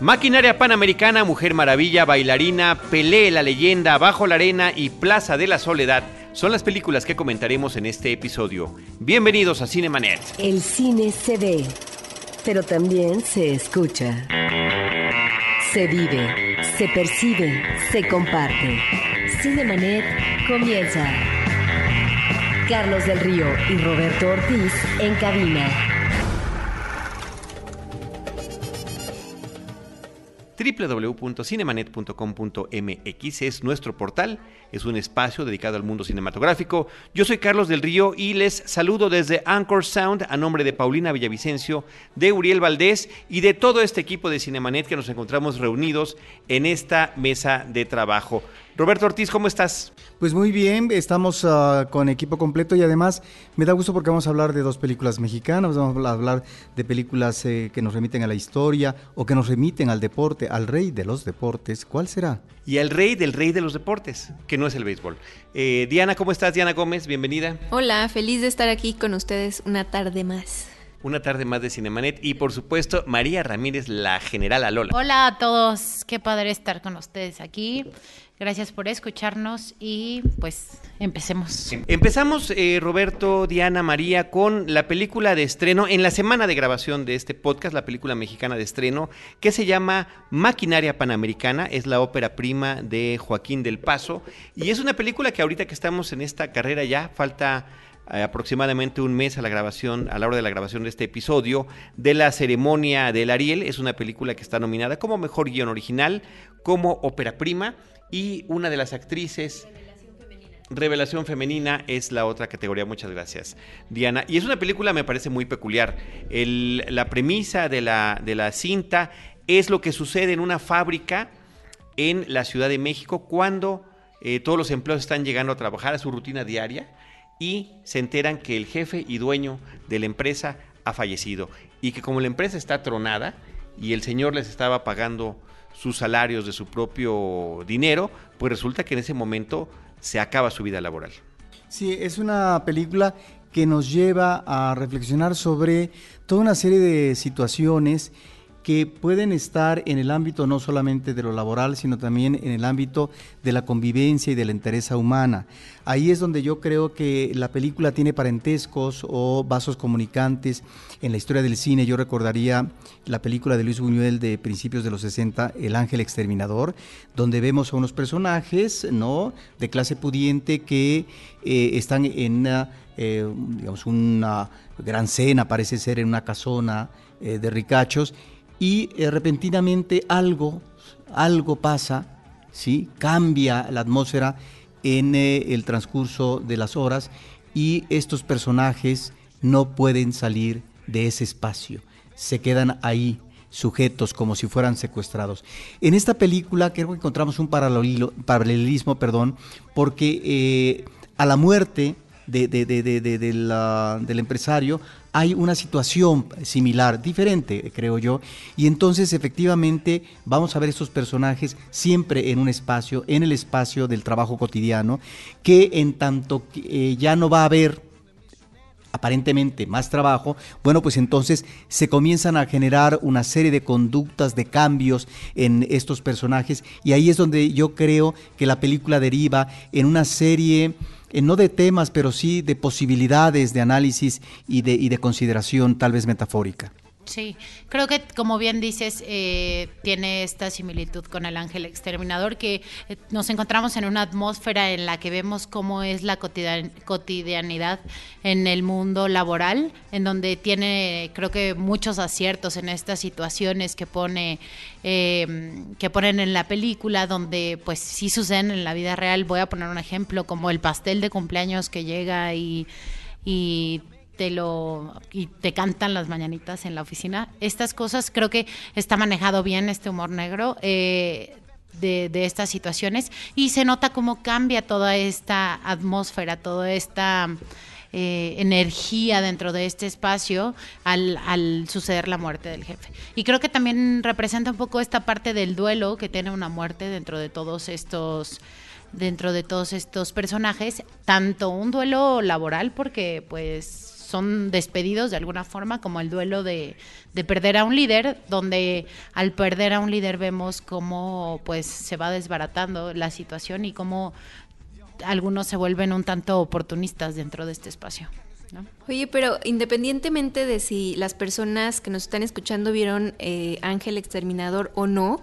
Maquinaria Panamericana, Mujer Maravilla, Bailarina, Pelé, La Leyenda, Bajo la Arena y Plaza de la Soledad son las películas que comentaremos en este episodio. Bienvenidos a Cinemanet. El cine se ve, pero también se escucha. Se vive, se percibe, se comparte. Cinemanet comienza. Carlos del Río y Roberto Ortiz en cabina. www.cinemanet.com.mx es nuestro portal, es un espacio dedicado al mundo cinematográfico. Yo soy Carlos del Río y les saludo desde Anchor Sound a nombre de Paulina Villavicencio, de Uriel Valdés y de todo este equipo de Cinemanet que nos encontramos reunidos en esta mesa de trabajo. Roberto Ortiz, ¿cómo estás? Pues muy bien, estamos uh, con equipo completo y además me da gusto porque vamos a hablar de dos películas mexicanas, vamos a hablar de películas eh, que nos remiten a la historia o que nos remiten al deporte, al rey de los deportes. ¿Cuál será? Y al rey del rey de los deportes, que no es el béisbol. Eh, Diana, ¿cómo estás? Diana Gómez, bienvenida. Hola, feliz de estar aquí con ustedes una tarde más una tarde más de Cinemanet y por supuesto María Ramírez, la general Alola. Hola a todos, qué padre estar con ustedes aquí. Gracias por escucharnos y pues empecemos. Empezamos, eh, Roberto, Diana, María, con la película de estreno, en la semana de grabación de este podcast, la película mexicana de estreno, que se llama Maquinaria Panamericana, es la ópera prima de Joaquín del Paso, y es una película que ahorita que estamos en esta carrera ya, falta eh, aproximadamente un mes a la grabación, a la hora de la grabación de este episodio, de la ceremonia del Ariel. Es una película que está nominada como mejor guion original, como ópera prima, y una de las actrices. Revelación femenina es la otra categoría, muchas gracias, Diana. Y es una película, me parece muy peculiar. la premisa de la, de la cinta es lo que sucede en una fábrica en la Ciudad de México cuando eh, todos los empleados están llegando a trabajar a su rutina diaria y se enteran que el jefe y dueño de la empresa ha fallecido y que como la empresa está tronada y el señor les estaba pagando sus salarios de su propio dinero, pues resulta que en ese momento se acaba su vida laboral. Sí, es una película que nos lleva a reflexionar sobre toda una serie de situaciones que pueden estar en el ámbito no solamente de lo laboral, sino también en el ámbito de la convivencia y de la interés humana. Ahí es donde yo creo que la película tiene parentescos o vasos comunicantes en la historia del cine. Yo recordaría la película de Luis Buñuel de principios de los 60, El Ángel Exterminador, donde vemos a unos personajes ¿no? de clase pudiente que eh, están en una, eh, digamos, una gran cena, parece ser en una casona eh, de ricachos, y repentinamente algo, algo pasa, ¿sí? cambia la atmósfera en eh, el transcurso de las horas y estos personajes no pueden salir de ese espacio, se quedan ahí sujetos como si fueran secuestrados. En esta película creo que encontramos un paralelismo, perdón, porque eh, a la muerte de, del empresario hay una situación similar, diferente, creo yo, y entonces efectivamente vamos a ver estos personajes siempre en un espacio, en el espacio del trabajo cotidiano, que en tanto eh, ya no va a haber aparentemente más trabajo, bueno, pues entonces se comienzan a generar una serie de conductas, de cambios en estos personajes, y ahí es donde yo creo que la película deriva en una serie eh, no de temas, pero sí de posibilidades de análisis y de, y de consideración tal vez metafórica. Sí, creo que como bien dices, eh, tiene esta similitud con el ángel exterminador, que eh, nos encontramos en una atmósfera en la que vemos cómo es la cotidianidad en el mundo laboral, en donde tiene, creo que muchos aciertos en estas situaciones que pone, eh, que ponen en la película, donde pues sí suceden en la vida real. Voy a poner un ejemplo como el pastel de cumpleaños que llega y y te lo y te cantan las mañanitas en la oficina. Estas cosas creo que está manejado bien este humor negro eh, de, estas situaciones y se nota cómo cambia toda esta atmósfera, toda esta eh, energía dentro de este espacio al, al, suceder la muerte del jefe. Y creo que también representa un poco esta parte del duelo que tiene una muerte dentro de todos estos dentro de todos estos personajes, tanto un duelo laboral porque pues son despedidos de alguna forma, como el duelo de, de perder a un líder, donde al perder a un líder vemos cómo pues se va desbaratando la situación y cómo algunos se vuelven un tanto oportunistas dentro de este espacio. Oye, pero independientemente de si las personas que nos están escuchando vieron eh, Ángel Exterminador o no,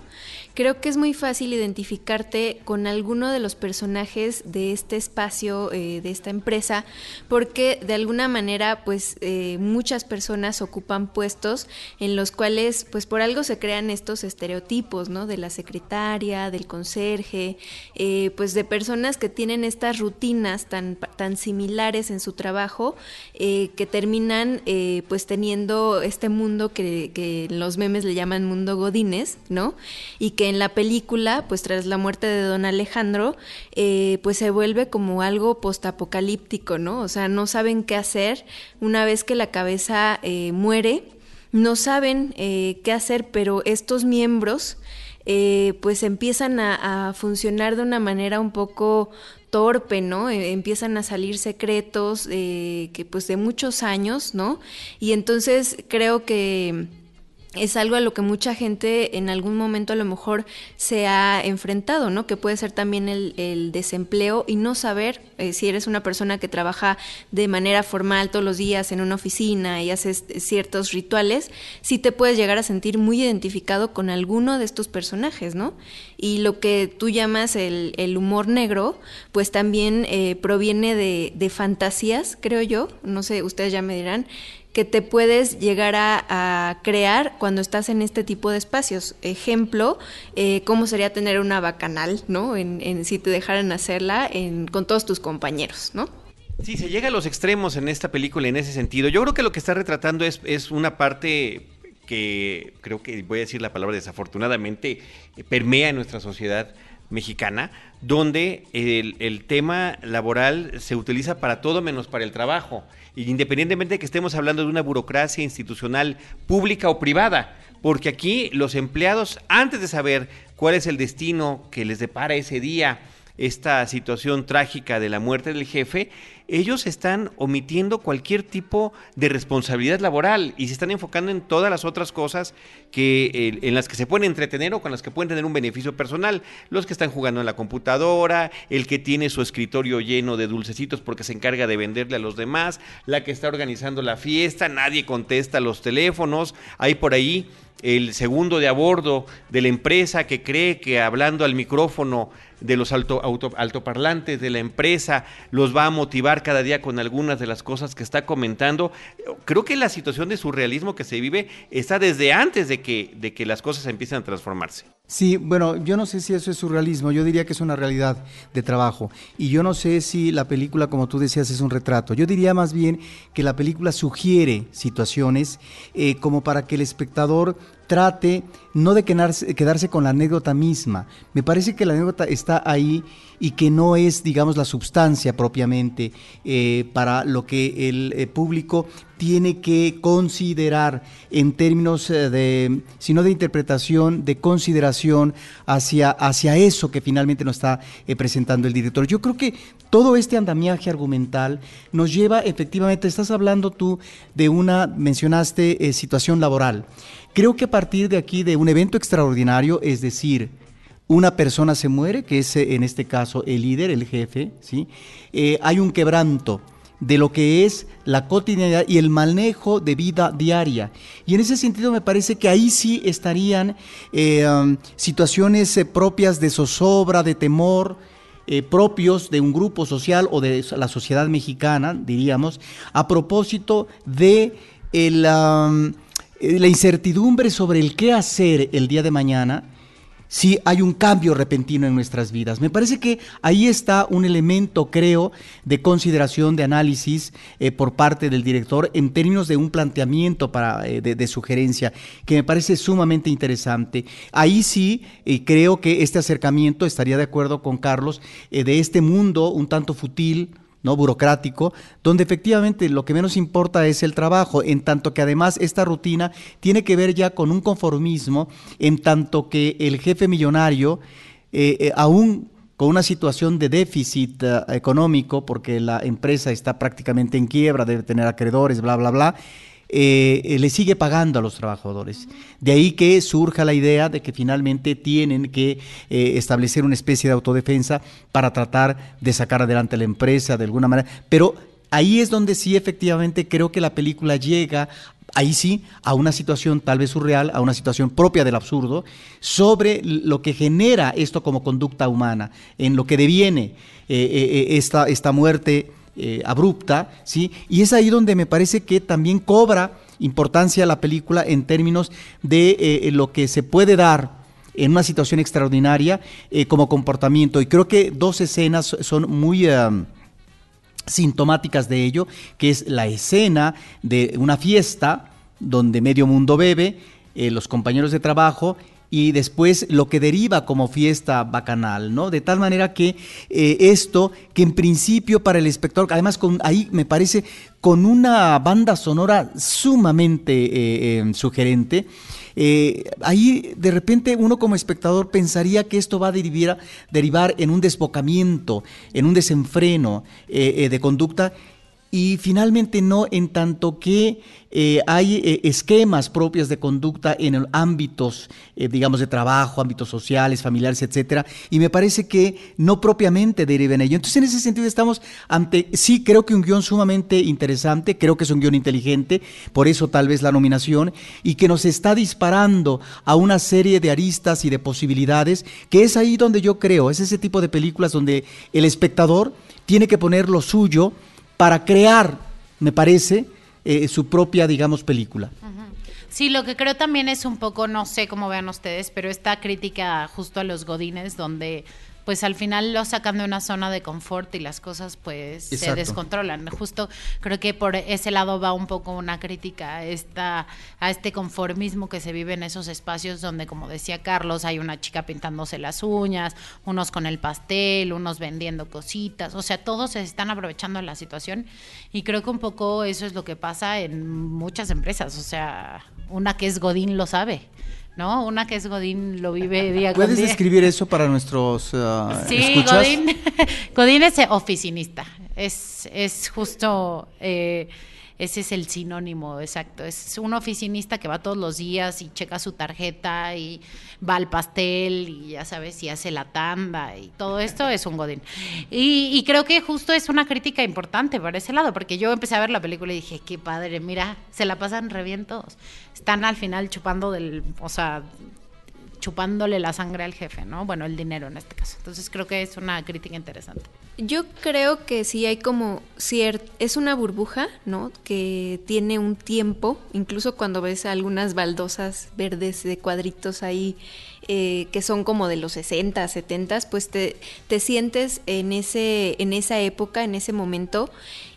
creo que es muy fácil identificarte con alguno de los personajes de este espacio, eh, de esta empresa, porque de alguna manera, pues eh, muchas personas ocupan puestos en los cuales, pues por algo se crean estos estereotipos, ¿no? De la secretaria, del conserje, eh, pues de personas que tienen estas rutinas tan, tan similares en su trabajo, que terminan pues teniendo este mundo que, que los memes le llaman mundo godines, ¿no? Y que que en la película, pues tras la muerte de don Alejandro, eh, pues se vuelve como algo postapocalíptico, ¿no? O sea, no saben qué hacer una vez que la cabeza eh, muere, no saben eh, qué hacer, pero estos miembros pues empiezan a, funcionar de una manera un poco torpe, ¿no? empiezan a salir secretos que pues de muchos años, ¿no? Y entonces creo que es algo a lo que mucha gente en algún momento a lo mejor se ha enfrentado, ¿no? Que puede ser también el, desempleo y no saber eh, si eres una persona que trabaja de manera formal todos los días en una oficina y haces ciertos rituales, si te puedes llegar a sentir muy identificado con alguno de estos personajes, ¿no? Y lo que tú llamas el, humor negro, pues también eh, proviene de, de fantasías, creo yo, no sé, ustedes ya me dirán, que te puedes llegar a, crear cuando estás en este tipo de espacios. Ejemplo, eh, cómo sería tener una bacanal, ¿no? En, si te dejaran hacerla con todos tus compañeros, ¿no? Sí, se llega a los extremos en esta película en ese sentido. Yo creo que lo que está retratando es, es una parte que creo que voy a decir la palabra desafortunadamente permea en nuestra sociedad mexicana, donde el, tema laboral se utiliza para todo menos para el trabajo, independientemente de que estemos hablando de una burocracia institucional pública o privada, porque aquí los empleados, antes de saber cuál es el destino que les depara ese día, esta situación trágica de la muerte del jefe, ellos están omitiendo cualquier tipo de responsabilidad laboral y se están enfocando en todas las otras cosas que en las que se pueden entretener o con las que pueden tener un beneficio personal. Los que están jugando en la computadora, el que tiene su escritorio lleno de dulcecitos porque se encarga de venderle a los demás, la que está organizando la fiesta, nadie contesta los teléfonos, hay por ahí el segundo de a bordo de la empresa que cree que hablando al micrófono de los alto, altoparlantes de la empresa los va a motivar cada día con algunas de las cosas que está comentando. Creo que la situación de surrealismo que se vive está desde antes de que, de que las cosas empiecen a transformarse. Sí, bueno, yo no sé si eso es surrealismo, yo diría que es una realidad de trabajo. Y yo no sé si la película, como tú decías, es un retrato. Yo diría más bien que la película sugiere situaciones eh, como para que el espectador trate no de quedarse, quedarse, con la anécdota misma. Me parece que la anécdota está ahí y que no es, digamos, la sustancia propiamente eh, para lo que el eh, público tiene que considerar en términos eh, de, sino de interpretación, de consideración hacia, hacia eso que finalmente nos está presentando el director. Yo creo que todo este andamiaje argumental nos lleva efectivamente, estás hablando tú de una, mencionaste situación laboral. Creo que a partir de aquí, de un evento extraordinario, es decir, una persona se muere, que es en este caso el líder, el jefe, ¿sí? Eh, hay un quebranto de lo que es la cotidianidad y el manejo de vida diaria. Y en ese sentido me parece que ahí sí estarían eh, um, situaciones eh, propias de zozobra, de temor, propios de un grupo social o de la sociedad mexicana, diríamos, a propósito de el... Um, eh, la incertidumbre sobre el qué hacer el día de mañana si hay un cambio repentino en nuestras vidas. Me parece que ahí está un elemento, creo, de consideración, de análisis eh, por parte del director en términos de un planteamiento para, eh, de, sugerencia que me parece sumamente interesante. Ahí sí creo que este acercamiento, estaría de acuerdo con Carlos, de este mundo un tanto futil, ¿no? burocrático, donde efectivamente lo que menos importa es el trabajo, en tanto que además esta rutina tiene que ver ya con un conformismo, en tanto que el jefe millonario, eh, eh, aún con una situación de déficit eh, económico, porque la empresa está prácticamente en quiebra, debe tener acreedores, bla, bla, bla, eh, le sigue pagando a los trabajadores. De ahí que surja la idea de que finalmente tienen que eh, establecer una especie de autodefensa para tratar de sacar adelante la empresa de alguna manera. Pero ahí es donde sí efectivamente creo que la película llega ahí sí, a una situación tal vez surreal, a una situación propia del absurdo, sobre lo que genera esto como conducta humana, en lo que deviene eh, esta, esta muerte eh, abrupta, ¿sí? Y es ahí donde me parece que también cobra importancia la película en términos de eh, lo que se puede dar en una situación extraordinaria eh, como comportamiento. Y creo que dos escenas son muy sintomáticas de ello, que es la escena de una fiesta donde medio mundo bebe, los compañeros de trabajo y después lo que deriva como fiesta bacanal, ¿no? De tal manera que eh, esto, que en principio para el espectador, además con, ahí me parece con una banda sonora sumamente eh, em, sugerente, eh, ahí de repente uno como espectador pensaría que esto va a derivar, derivar en un desbocamiento, en un desenfreno de conducta y finalmente no en tanto que eh, hay eh, esquemas propios de conducta en ámbitos, eh, digamos, de trabajo, ámbitos sociales, familiares, etcétera, y me parece que no propiamente deriven ello. Entonces, en ese sentido estamos ante, sí, creo que un guion sumamente interesante, creo que es un guion inteligente, por eso tal vez la nominación, y que nos está disparando a una serie de aristas y de posibilidades, que es ahí donde yo creo, es ese tipo de películas donde el espectador tiene que poner lo suyo, para crear, me parece, eh, su propia, digamos, película. Sí, lo que creo también es un poco, no sé cómo vean ustedes, pero esta crítica justo a los godines, donde pues al final lo sacan de una zona de confort y las cosas pues se descontrolan. Justo creo que por ese lado va un poco una crítica a, esta, a este conformismo que se vive en esos espacios donde, como decía Carlos, hay una chica pintándose las uñas, unos con el pastel, unos vendiendo cositas, o sea, todos se están aprovechando de la situación y creo que un poco eso es lo que pasa en muchas empresas, o sea, una que es Godín lo sabe. ¿No? Una que es Godín lo vive día ¿Puedes describir eso para nuestros uh, sí, Godín, Godín es oficinista. Es, es justo eh, ese es el sinónimo exacto. Es un oficinista que va todos los días y checa su tarjeta y va al pastel y ya sabes, y hace la tanda y todo esto es un godín. Y, creo que justo es una crítica importante para ese lado, porque yo empecé a ver la película y dije, qué padre, mira, se la pasan re bien todos. Están al final chupando del, o sea, chupándole la sangre al jefe, ¿no? Bueno, el dinero en este caso. Entonces creo que es una crítica interesante. Yo creo que sí hay como cierto, es una burbuja, ¿no? Que tiene un tiempo, incluso cuando ves algunas baldosas verdes de cuadritos ahí eh, que son como de los 60, 70, pues te, te sientes en, ese, en esa época, en ese momento,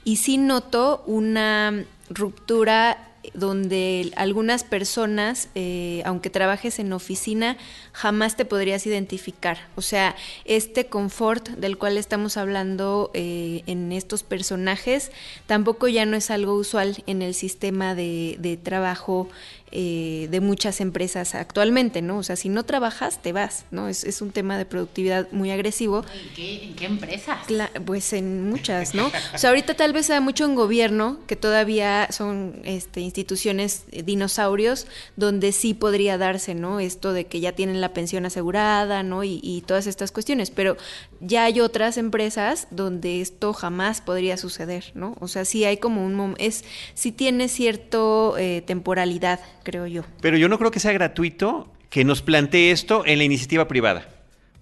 y sí noto una ruptura donde algunas personas, eh, aunque trabajes en oficina, jamás te podrías identificar. O sea, este confort del cual estamos hablando eh, en estos personajes tampoco ya no es algo usual en el sistema de, de trabajo eh, de muchas empresas actualmente, ¿no? O sea, si no trabajas, te vas, ¿no? Es, es un tema de productividad muy agresivo. ¿En qué, empresas? pues en muchas, ¿no? O sea, ahorita tal vez sea mucho en gobierno, que todavía son este, instituciones dinosaurios, donde sí podría darse, ¿no? Esto de que ya tienen la pensión asegurada, ¿no? Y, y todas estas cuestiones, pero ya hay otras empresas donde esto jamás podría suceder, ¿no? O sea, sí hay como un... es sí tiene cierto eh, temporalidad creo yo. Pero yo no creo que sea gratuito que nos plantee esto en la iniciativa privada.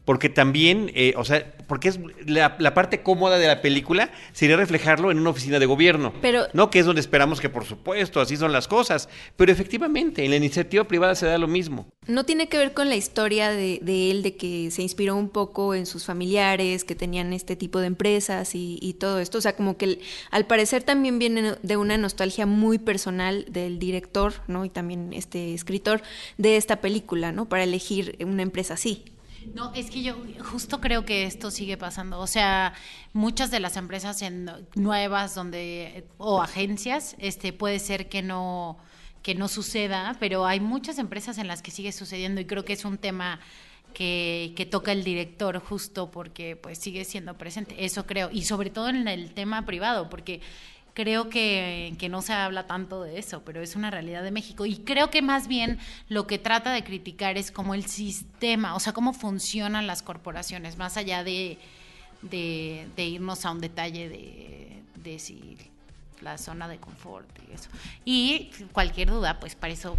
Porque también, eh, o sea, porque es la, parte cómoda de la película sería reflejarlo en una oficina de gobierno. Pero, no que es donde esperamos que, por supuesto, así son las cosas. Pero efectivamente, en la iniciativa privada se da lo mismo. No tiene que ver con la historia de, él, de que se inspiró un poco en sus familiares, que tenían este tipo de empresas y, y todo esto. O sea, como que al parecer también viene de una nostalgia muy personal del director, ¿no? Y también este escritor de esta película, ¿no? Para elegir una empresa así. No, es que yo justo creo que esto sigue pasando. O sea, muchas de las empresas en, nuevas donde o agencias, este puede ser que no que no suceda, pero hay muchas empresas en las que sigue sucediendo y creo que es un tema que, que, toca el director justo porque pues sigue siendo presente, eso creo, y sobre todo en el tema privado, porque creo que, que, no se habla tanto de eso, pero es una realidad de México. Y creo que más bien lo que trata de criticar es como el sistema, o sea, cómo funcionan las corporaciones, más allá de, de, de irnos a un detalle de, de si la zona de confort y eso. Y cualquier duda, pues para eso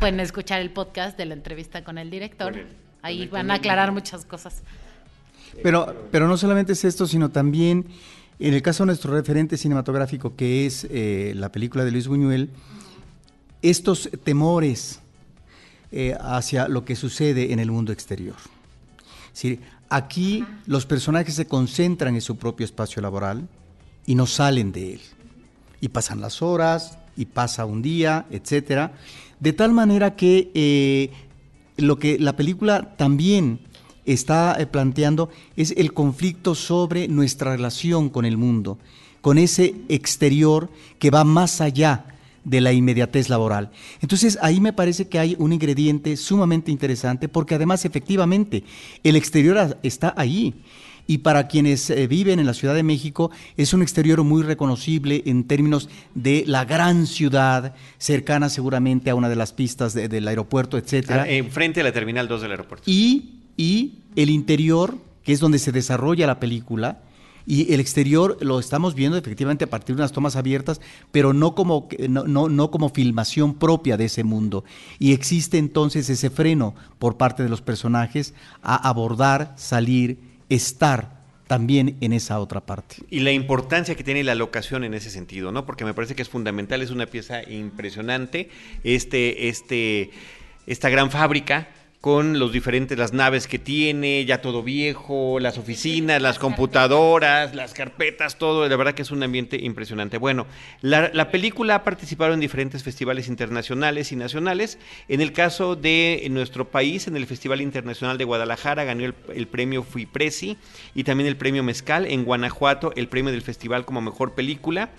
pueden escuchar el podcast de la entrevista con el director. Ahí van a aclarar muchas cosas. Pero, pero no solamente es esto, sino también en el caso de nuestro referente cinematográfico, que es eh, la película de Luis Buñuel, estos temores eh, hacia lo que sucede en el mundo exterior. aquí los personajes se concentran en su propio espacio laboral y no salen de él. Y pasan las horas, y pasa un día, etcétera. De tal manera que eh, lo que la película también está eh, planteando es el conflicto sobre nuestra relación con el mundo, con ese exterior que va más allá de la inmediatez laboral. Entonces ahí me parece que hay un ingrediente sumamente interesante porque además efectivamente el exterior está ahí. Y para quienes eh, viven en la Ciudad de México es un exterior muy reconocible en términos de la gran ciudad, cercana seguramente a una de las pistas del aeropuerto, etcétera. Enfrente a la Terminal 2 del aeropuerto. Y y el interior, que es donde se desarrolla la película, y el exterior lo estamos viendo efectivamente a partir de unas tomas abiertas, pero no como, no, no, como filmación propia de ese mundo. Y existe entonces ese freno por parte de los personajes a abordar, salir, estar también en esa otra parte. Y la importancia que tiene la locación en ese sentido, ¿no? Porque me parece que es fundamental, es una pieza impresionante, este, este, esta gran fábrica con los diferentes, las naves que tiene, ya todo viejo, las oficinas, las computadoras, las carpetas, todo, la verdad que es un ambiente impresionante. Bueno, la, película ha participado en diferentes festivales internacionales y nacionales. En el caso de nuestro país, en el Festival Internacional de Guadalajara, ganó el, premio Fui Presi y también el premio Mezcal. En Guanajuato, el premio del festival como mejor película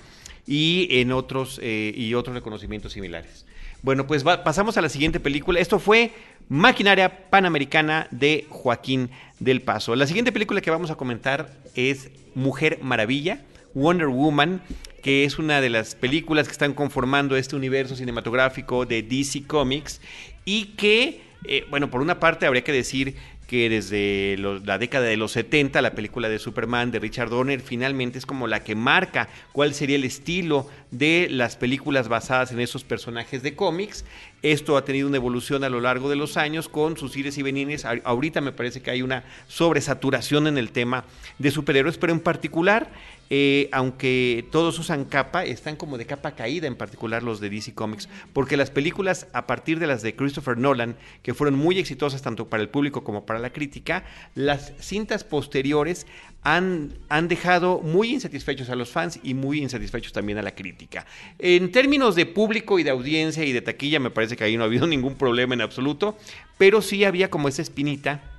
y en otros, eh, y otros reconocimientos similares. Bueno, pues pasamos a la siguiente película. Esto fue Maquinaria Panamericana de Joaquín del Paso. La siguiente película que vamos a comentar es Mujer Maravilla, Wonder Woman, que es una de las películas que están conformando este universo cinematográfico de DC Comics y que, eh, bueno, por una parte habría que decir que desde la década de los 70, la película de Superman de Richard Donner finalmente es como la que marca cuál sería el estilo de las películas basadas en esos personajes de cómics. Esto ha tenido una evolución a lo largo de los años con sus ires y venines. Ahorita me parece que hay una sobresaturación en el tema de superhéroes, pero en particular eh, aunque todos usan capa, están como de capa caída, en particular los de DC Comics, porque las películas a partir de las de Christopher Nolan, que fueron muy exitosas tanto para el público como para la crítica, las cintas posteriores han, han dejado muy insatisfechos a los fans y muy insatisfechos también a la crítica. En términos de público y de audiencia y de taquilla, me parece que ahí no ha habido ningún problema en absoluto, pero sí había como esa espinita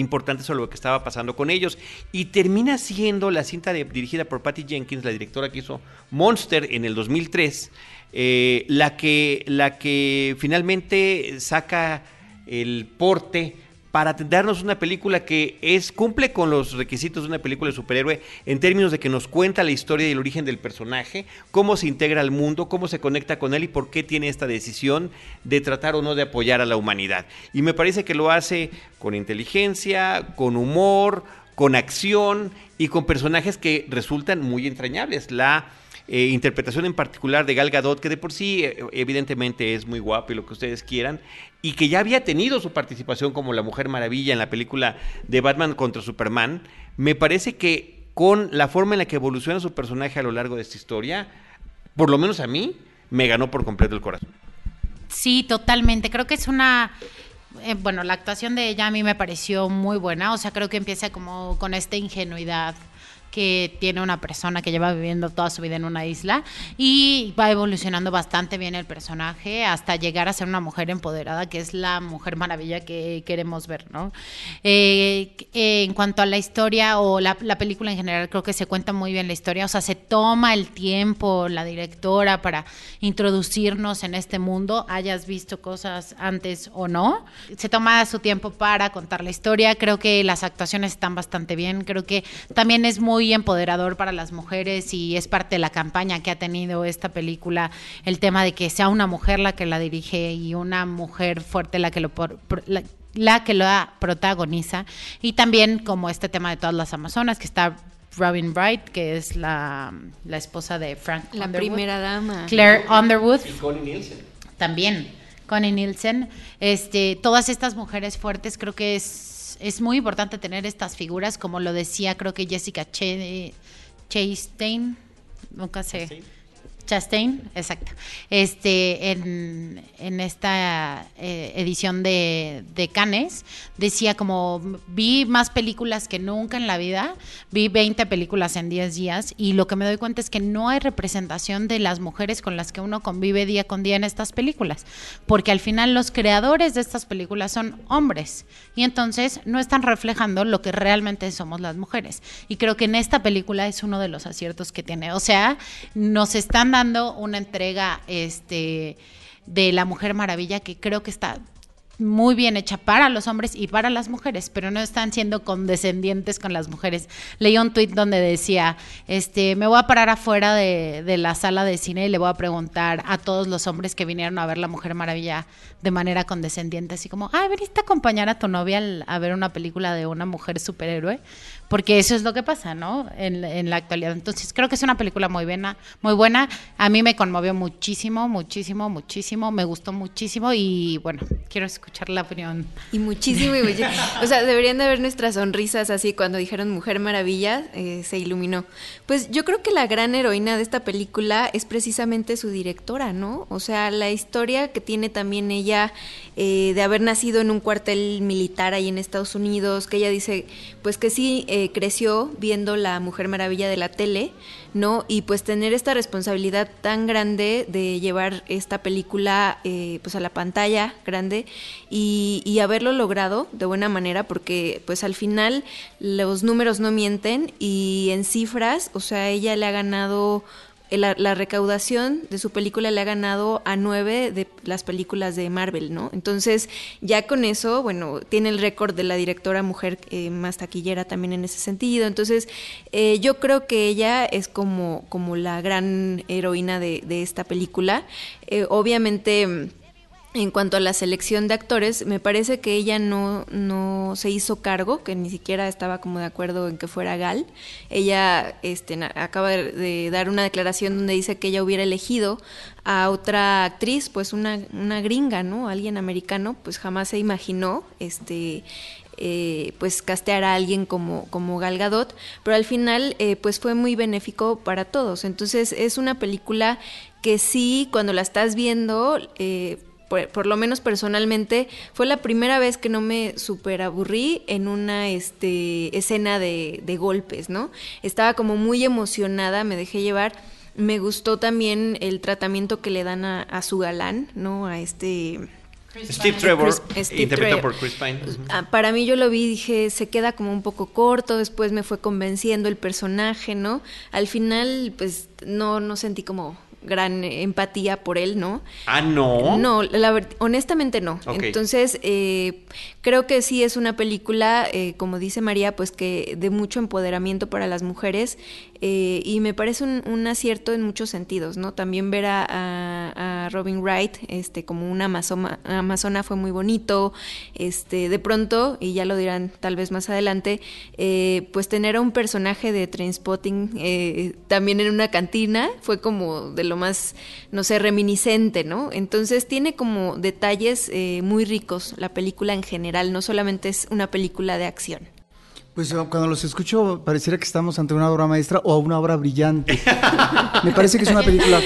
importante sobre lo que estaba pasando con ellos. Y termina siendo la cinta dirigida por Patty Jenkins, la directora que hizo Monster en el 2003, eh, la, que, la que finalmente saca el porte para darnos una película que es cumple con los requisitos de una película de superhéroe en términos de que nos cuenta la historia y el origen del personaje, cómo se integra al mundo, cómo se conecta con él y por qué tiene esta decisión de tratar o no de apoyar a la humanidad. Y me parece que lo hace con inteligencia, con humor, con acción y con personajes que resultan muy entrañables. La eh, interpretación en particular de Gal Gadot, que de por sí eh, evidentemente es muy guapo y lo que ustedes quieran, y que ya había tenido su participación como la Mujer Maravilla en la película de Batman contra Superman, me parece que con la forma en la que evoluciona su personaje a lo largo de esta historia, por lo menos a mí, me ganó por completo el corazón. Sí, totalmente. Creo que es una... Eh, bueno, la actuación de ella a mí me pareció muy buena, o sea, creo que empieza como con esta ingenuidad que tiene una persona que lleva viviendo toda su vida en una isla y va evolucionando bastante bien el personaje hasta llegar a ser una mujer empoderada, que es la mujer maravilla que queremos ver, ¿no? Eh, en cuanto a la historia o la, la película en general, creo que se cuenta muy bien la historia, o sea, se toma el tiempo la directora para introducirnos en este mundo, hayas visto cosas antes o no, se toma su tiempo para contar la historia, creo que las actuaciones están bastante bien, creo que también es muy empoderador para las mujeres y es parte de la campaña que ha tenido esta película, el tema de que sea una mujer la que la dirige y una mujer fuerte la que lo la, que lo protagoniza y también como este tema de todas las amazonas que está Robin Bright, que es la, esposa de Frank La primera dama. Claire Underwood. Y Connie Nielsen. También, Connie Nielsen. Este, todas estas mujeres fuertes creo que es es, muy importante tener estas figuras, como lo decía creo que Jessica Chastain, nunca sé. Chastain, exacto. Este, en, en esta eh, edición de, de Cannes, decía como, vi más películas que nunca en la vida, vi 20 películas en 10 días, y lo que me doy cuenta es que no hay representación de las mujeres con las que uno convive día con día en estas películas, porque al final los creadores de estas películas son hombres, y entonces no están reflejando lo que realmente somos las mujeres. Y creo que en esta película es uno de los aciertos que tiene. O sea, nos están dando una entrega este, de La Mujer Maravilla que creo que está muy bien hecha para los hombres y para las mujeres, pero no están siendo condescendientes con las mujeres. Leí un tuit donde decía, este, me voy a parar afuera de, de, la sala de cine y le voy a preguntar a todos los hombres que vinieron a ver La Mujer Maravilla de manera condescendiente, así como, ah, ¿veniste a acompañar a tu novia a ver una película de una mujer superhéroe? porque eso es lo que pasa, ¿no? En, en, la actualidad. Entonces, creo que es una película muy buena, muy buena. A mí me conmovió muchísimo, muchísimo, muchísimo. Me gustó muchísimo y, bueno, quiero escuchar la opinión. Y muchísimo, y muchísimo. O sea, deberían de ver nuestras sonrisas así cuando dijeron Mujer Maravilla, eh, se iluminó. Pues yo creo que la gran heroína de esta película es precisamente su directora, ¿no? O sea, la historia que tiene también ella eh, de haber nacido en un cuartel militar ahí en Estados Unidos, que ella dice, pues que sí, eh, creció viendo la Mujer Maravilla de la tele, ¿no? Y pues tener esta responsabilidad tan grande de llevar esta película eh, pues a la pantalla grande y, y, haberlo logrado de buena manera, porque pues al final los números no mienten y en cifras, o sea, ella le ha ganado la, recaudación de su película le ha ganado a nueve de las películas de Marvel, ¿no? Entonces, ya con eso, bueno, tiene el récord de la directora mujer eh, más taquillera también en ese sentido. Entonces, eh, yo creo que ella es como, como la gran heroína de, de esta película. Eh, obviamente en cuanto a la selección de actores, me parece que ella no, no se hizo cargo, que ni siquiera estaba como de acuerdo en que fuera Gal. Ella este, acaba de dar una declaración donde dice que ella hubiera elegido a otra actriz, pues una, una gringa, ¿no? Alguien americano, pues jamás se imaginó este, eh, pues castear a alguien como, como Gal Gadot, pero al final eh, pues fue muy benéfico para todos. Entonces es una película que sí, cuando la estás viendo, eh, por, lo menos personalmente, fue la primera vez que no me super aburrí en una este, escena de, golpes, ¿no? Estaba como muy emocionada, me dejé llevar. Me gustó también el tratamiento que le dan a, su galán, ¿no? A este... Steve Trevor, interpretado por Chris Pine. Ah, para mí yo lo vi y dije, se queda como un poco corto, después me fue convenciendo el personaje, ¿no? Al final, pues no, no sentí como gran empatía por él, ¿no? Ah, no. No, la, honestamente no. Entonces, eh, creo que sí es una película, eh, como dice María, pues que de mucho empoderamiento para las mujeres eh, y me parece un, acierto en muchos sentidos, ¿no? También ver a, Robin Wright este, como una amazona, fue muy bonito, este, de pronto, y ya lo dirán tal vez más adelante, eh, pues tener a un personaje de Trainspotting también en una cantina fue como de lo más, no sé, reminiscente, ¿no? Entonces tiene como detalles muy ricos la película en general no solamente es una película de acción. Pues cuando los escucho pareciera que estamos ante una obra maestra o una obra brillante. me parece que es una película,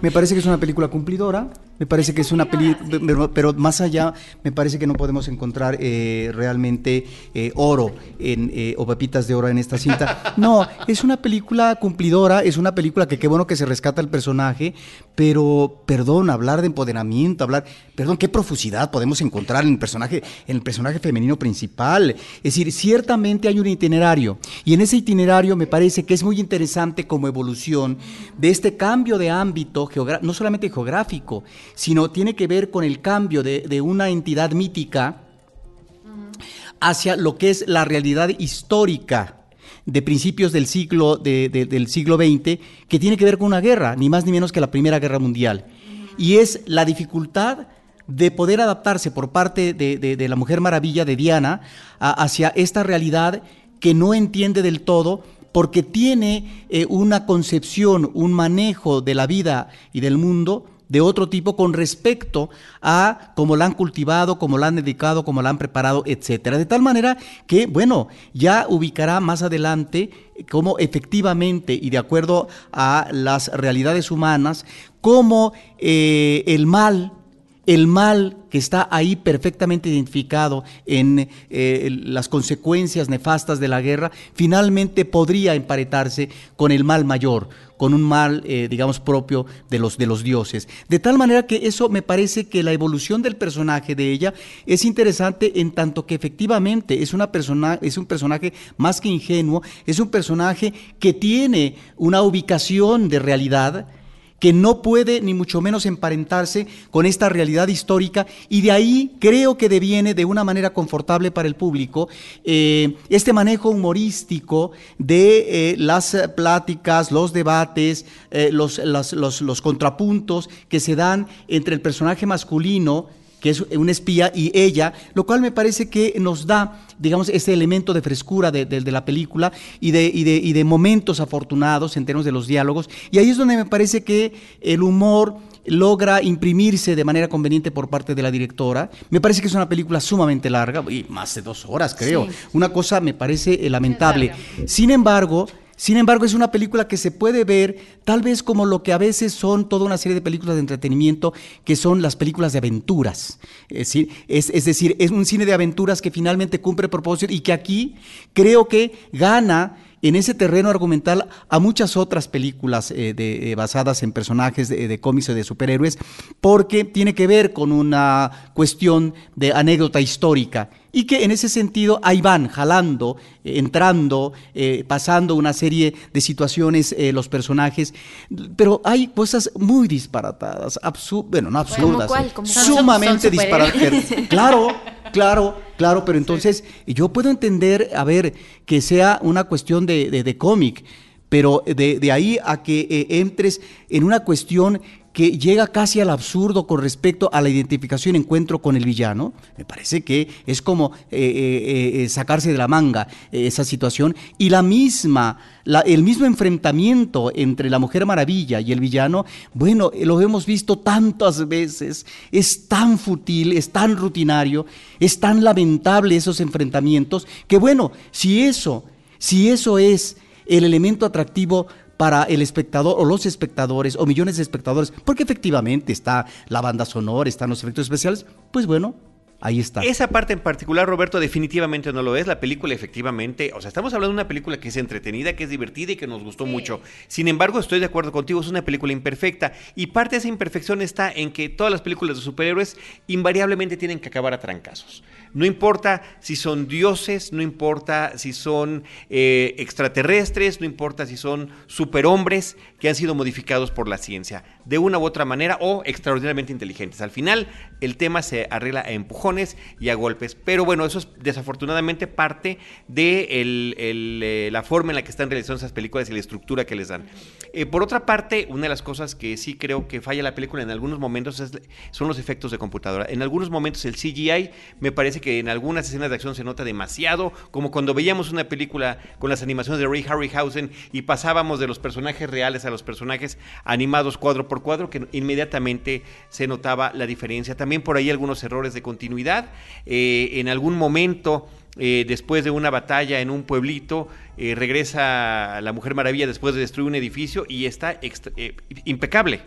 me parece que es una película cumplidora, Me parece que es una película, pero, más allá, me parece que no podemos encontrar eh, realmente eh, oro en, eh, o papitas de oro en esta cinta. No, es una película cumplidora, es una película que qué bueno que se rescata el personaje, pero, perdón, hablar de empoderamiento, hablar, perdón, qué profusidad podemos encontrar en el personaje, en el personaje femenino principal. Es decir, ciertamente hay un itinerario, y en ese itinerario me parece que es muy interesante como evolución de este cambio de ámbito, no solamente geográfico, sino tiene que ver con el cambio de, una entidad mítica hacia lo que es la realidad histórica de principios del siglo, del siglo XX, que tiene que ver con una guerra, ni más ni menos que la Primera Guerra Mundial. Y es la dificultad de poder adaptarse por parte de, la Mujer Maravilla de Diana hacia esta realidad que no entiende del todo porque tiene eh, una concepción, un manejo de la vida y del mundo de otro tipo con respecto a cómo la han cultivado, cómo la han dedicado, cómo la han preparado, etcétera. De tal manera que, bueno, ya ubicará más adelante cómo efectivamente y de acuerdo a las realidades humanas, cómo eh, el mal el mal que está ahí perfectamente identificado en eh, las consecuencias nefastas de la guerra, finalmente podría emparetarse con el mal mayor, con un mal, eh, digamos, propio de los, de los dioses. De tal manera que eso me parece que la evolución del personaje de ella es interesante en tanto que efectivamente es, una persona, es un personaje más que ingenuo, es un personaje que tiene una ubicación de realidad, que no puede ni mucho menos emparentarse con esta realidad histórica y de ahí creo que deviene de una manera confortable para el público eh, este manejo humorístico de eh, las pláticas, los debates, eh, los, los contrapuntos que se dan entre el personaje masculino, que es un espía, y ella, lo cual me parece que nos da, digamos, ese elemento de frescura de, la película y de, y, de, y de momentos afortunados en términos de los diálogos. Y ahí es donde me parece que el humor logra imprimirse de manera conveniente por parte de la directora. Me parece que es una película sumamente larga, y más de dos horas creo. Una cosa me parece lamentable. Sin embargo, sin embargo, es una película que se puede ver tal vez como lo que a veces son toda una serie de películas de entretenimiento, que son las películas de aventuras. Es decir, es, decir, es un cine de aventuras que finalmente cumple propósito y que aquí creo que gana en ese terreno argumental a muchas otras películas eh, de, eh, basadas en personajes de, de cómics o de superhéroes, porque tiene que ver con una cuestión de anécdota histórica y que en ese sentido ahí van jalando, eh, entrando, pasando una serie de situaciones los personajes, pero hay cosas muy disparatadas, bueno, no absurdas, sumamente disparatadas. Claro, Claro, claro, pero entonces yo puedo entender, a ver, que sea una cuestión de, de, cómic, pero de, de, ahí a que eh, entres en una cuestión que llega casi al absurdo con respecto a la identificación encuentro con el villano. Me parece que es como eh, eh, eh, sacarse de la manga esa situación. Y la misma, el mismo enfrentamiento entre la Mujer Maravilla y el villano, bueno, lo hemos visto tantas veces, es tan fútil, es tan rutinario, es tan lamentable esos enfrentamientos, que bueno, si eso, si eso es el elemento atractivo para el espectador o los espectadores o millones de espectadores, porque efectivamente está la banda sonora, están los efectos especiales, pues bueno, Ahí está. Esa parte en particular, Roberto, definitivamente no lo es. La película, efectivamente, o sea, estamos hablando de una película que es entretenida, que es divertida y que nos gustó mucho. Sin embargo, estoy de acuerdo contigo, es una película imperfecta. Y parte de esa imperfección está en que todas las películas de superhéroes invariablemente tienen que acabar a trancazos. No importa si son dioses, no importa si son eh, extraterrestres, no importa si son superhombres que han sido modificados por la ciencia, de una u otra manera o extraordinariamente inteligentes. Al final, el tema se arregla a empujones y a golpes. Pero bueno, eso es desafortunadamente parte de eh, la forma en la que están realizando esas películas y la estructura que les dan. Eh, por otra parte, una de las cosas que sí creo que falla la película en algunos momentos son los efectos de computadora. En algunos momentos el CGI me parece que en algunas escenas de acción se nota demasiado, como cuando veíamos una película con las animaciones de Ray Harryhausen y pasábamos de los personajes reales a los personajes animados cuadro por cuadro, que inmediatamente se notaba la diferencia. También por ahí algunos errores de continuidad. Eh, en algún momento... Eh, después de una batalla en un pueblito, eh, regresa la Mujer Maravilla después de destruir un edificio y está impecable.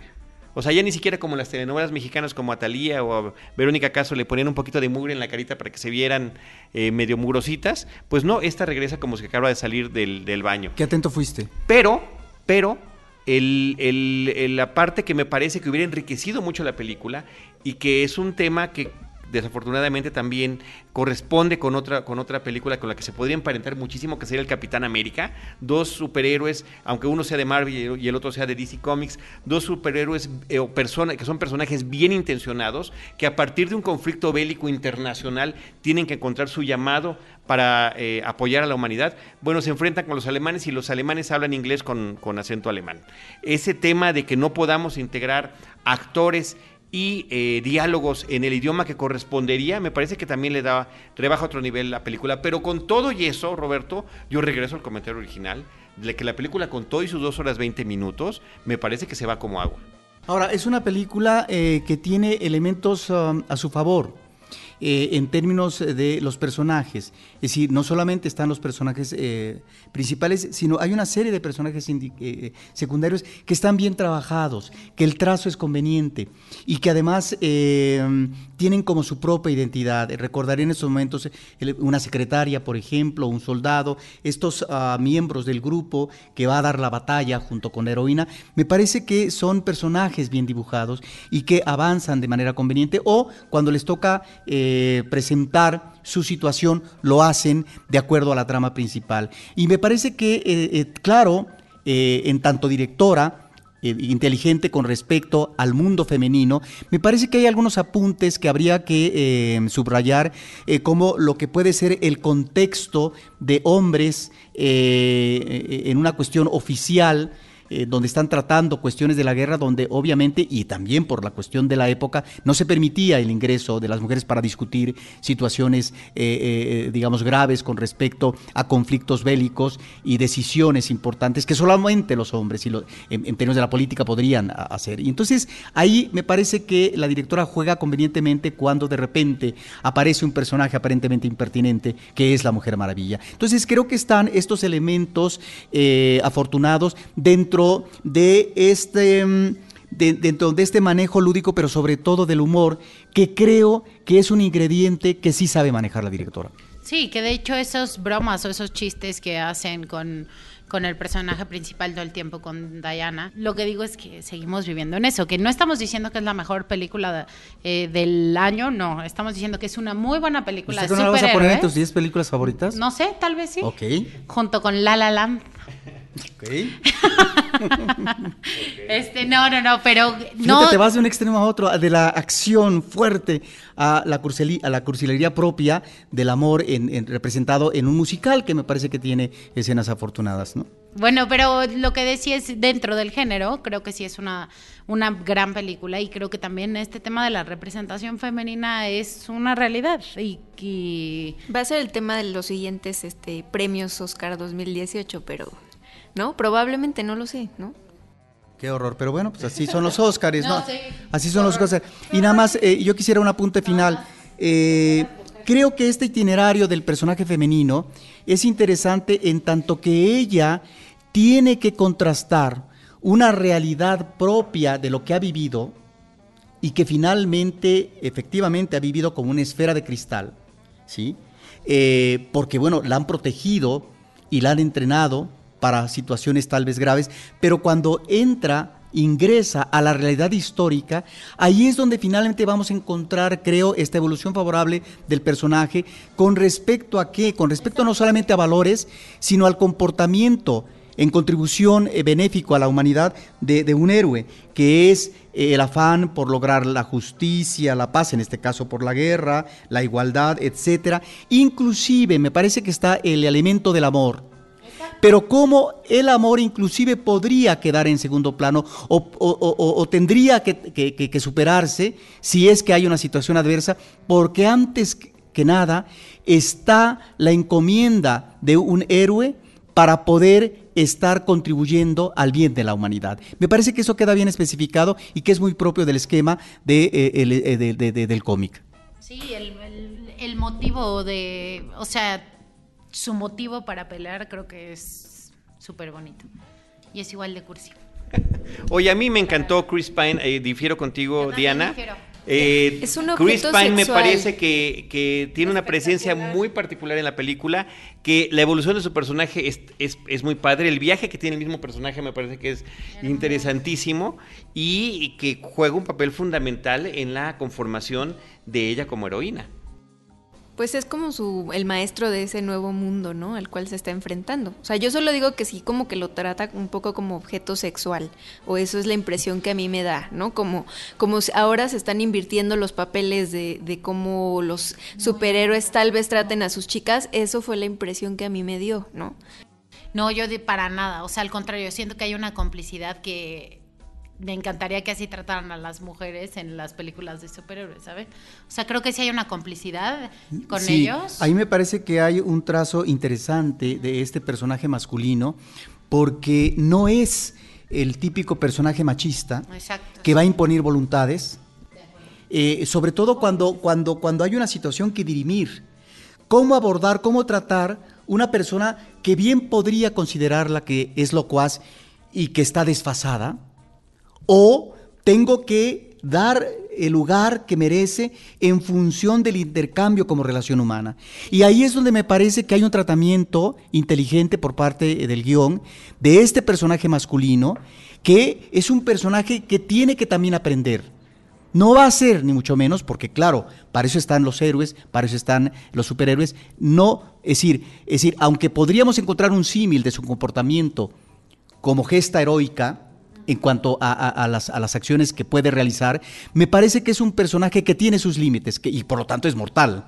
O sea, ya ni siquiera como las telenovelas mexicanas como Atalía o a Verónica Caso le ponían un poquito de mugre en la carita para que se vieran medio mugrositas. Pues no, esta regresa como si acaba de salir del, del baño. Qué atento fuiste. Pero, pero, el, el- el- la parte que me parece que hubiera enriquecido mucho la película y que es un tema que desafortunadamente también corresponde con otra, con otra película con la que se podría emparentar muchísimo, que sería el Capitán América. Dos superhéroes, aunque uno sea de Marvel y el- otro sea de DC Comics, dos superhéroes eh, o persona- que son personajes bien intencionados, que a partir de un conflicto bélico internacional tienen que encontrar su llamado para eh, apoyar a la humanidad. Bueno, se enfrentan con los alemanes y los alemanes hablan inglés con, con acento alemán. Ese tema de que no podamos integrar actores y eh, diálogos en el idioma que correspondería, me parece que también le da, rebaja otro nivel la película. Pero con todo y eso, Roberto, yo regreso al comentario original, de que la película con todo y sus dos horas 20 minutos, me parece que se va como agua. Ahora, es una película eh, que tiene elementos um, a su favor. Eh, en términos de los personajes, es decir, no solamente están los personajes eh, principales, sino hay una serie de personajes eh, secundarios que están bien trabajados, que el trazo es conveniente y que además eh, tienen como su propia identidad. Recordaré en estos momentos el- una secretaria, por ejemplo, un soldado, estos ah, miembros del grupo que va a dar la batalla junto con la heroína, me parece que son personajes bien dibujados y que avanzan de manera conveniente o cuando les toca eh, presentar su situación, lo hacen de acuerdo a la trama principal. Y me parece que, eh, eh, claro, eh, en tanto directora, eh, inteligente con respecto al mundo femenino, me parece que hay algunos apuntes que habría que eh, subrayar, eh, como lo que puede ser el contexto de hombres en una cuestión oficial. Eh, donde están tratando cuestiones de la guerra, donde obviamente, y también por la cuestión de la época, no se permitía el ingreso de las mujeres para discutir situaciones, eh, eh, digamos, graves con respecto a conflictos bélicos y decisiones importantes que solamente los hombres y lo- en, en términos de la política podrían hacer. Y entonces ahí me parece que la directora juega convenientemente cuando de repente aparece un personaje aparentemente impertinente que es la Mujer Maravilla. Entonces creo que están estos elementos afortunados dentro de este... mm, de- dentro de este manejo lúdico, pero sobre todo del humor, que creo que es un ingrediente que sí sabe manejar la directora. Sí, que de hecho esos bromas o esos chistes que hacen con, con el personaje principal todo el tiempo, con Diana, lo que digo es que seguimos viviendo en eso, que no estamos diciendo que es la mejor película eh, del año, no, estamos diciendo que es una muy buena película ¿Usted no la vas a poner en tus 10 películas favoritas? No sé, tal vez sí. Ok. Junto con La La Land. Ok. Este, no, no, no, pero Fíjate, no. te vas de un extremo a otro, de la acción fuerte a la, curceli- a la cursilería propia del amor en- en- representado en un musical que me parece que tiene escenas afortunadas, ¿no? Bueno, pero lo que decía es dentro del género, creo que sí es una, una gran película y creo que también este tema de la representación femenina es una realidad y, y Va a ser el tema de los siguientes este, premios Oscar 2018, pero no, probablemente no lo sé, ¿no? Qué horror, pero bueno, pues así son los Óscares, ¿no? No, sí. Así son los Óscares. Y nada más, eh, yo quisiera un apunte final. Eh, creo que este itinerario del personaje femenino es interesante en tanto que ella tiene que contrastar una realidad propia de lo que ha vivido y que finalmente, efectivamente, ha vivido como una esfera de cristal, ¿sí? Eh, porque, bueno, la han protegido y la han entrenado para situaciones tal vez graves, pero cuando entra, ingresa a la realidad histórica, ahí es donde finalmente vamos a encontrar, creo, esta evolución favorable del personaje con respecto a qué, con respecto no solamente a valores, sino al comportamiento en contribución eh, benéfico a la humanidad de, un héroe, que es eh, el afán por lograr la justicia, la paz, en este caso por la guerra, la igualdad, etcétera. Inclusive me parece que está el elemento del amor. Pero cómo el amor inclusive podría quedar en segundo plano o, tendría que, superarse si es que hay una situación adversa, porque antes que nada está la encomienda de un héroe para poder estar contribuyendo al bien de la humanidad. Me parece que eso queda bien especificado y que es muy propio del esquema eh, eh, de- de- de- del cómic. sí, el motivo de, o sea, su motivo para pelear creo que es súper bonito y es igual de cursi. Oye, a mí me encantó Chris Pine, eh, difiero contigo, Diana. Eh, es un Chris Pine me parece que, que tiene una presencia muy particular en la película, que la evolución de su personaje es, es, es, muy padre, el viaje que tiene el mismo personaje me parece que es interesantísimo y, y que juega un papel fundamental en la conformación de ella como heroína. Pues es como su el maestro de ese nuevo mundo, ¿no? Al cual se está enfrentando. O sea, yo solo digo que sí como que lo trata un poco como objeto sexual, o eso es la impresión que a mí me da, ¿no? Como como ahora se están invirtiendo los papeles de, de cómo los superhéroes tal vez traten a sus chicas, eso fue la impresión que a mí me dio, ¿no? No, yo de para nada, o sea, al contrario, siento que hay una complicidad que me encantaría que así trataran a las mujeres en las películas de superhéroes, ¿sabes? O sea, creo que sí hay una complicidad con sí, ellos. A mí me parece que hay un trazo interesante de este personaje masculino porque no es el típico personaje machista Exacto. que va a imponer voluntades, eh, sobre todo cuando, cuando, cuando hay una situación que dirimir. ¿Cómo abordar, cómo tratar una persona que bien podría considerarla que es locuaz y que está desfasada? O tengo que dar el lugar que merece en función del intercambio como relación humana. Y ahí es donde me parece que hay un tratamiento inteligente por parte del guion de este personaje masculino, que es un personaje que tiene que también aprender. No va a ser, ni mucho menos, porque claro, para eso están los héroes, para eso están los superhéroes. No, decir, es decir aunque podríamos encontrar un símil de su comportamiento como gesta heroica, en cuanto a, las, acciones que puede realizar, me parece que es un personaje que tiene sus límites y por lo tanto es mortal.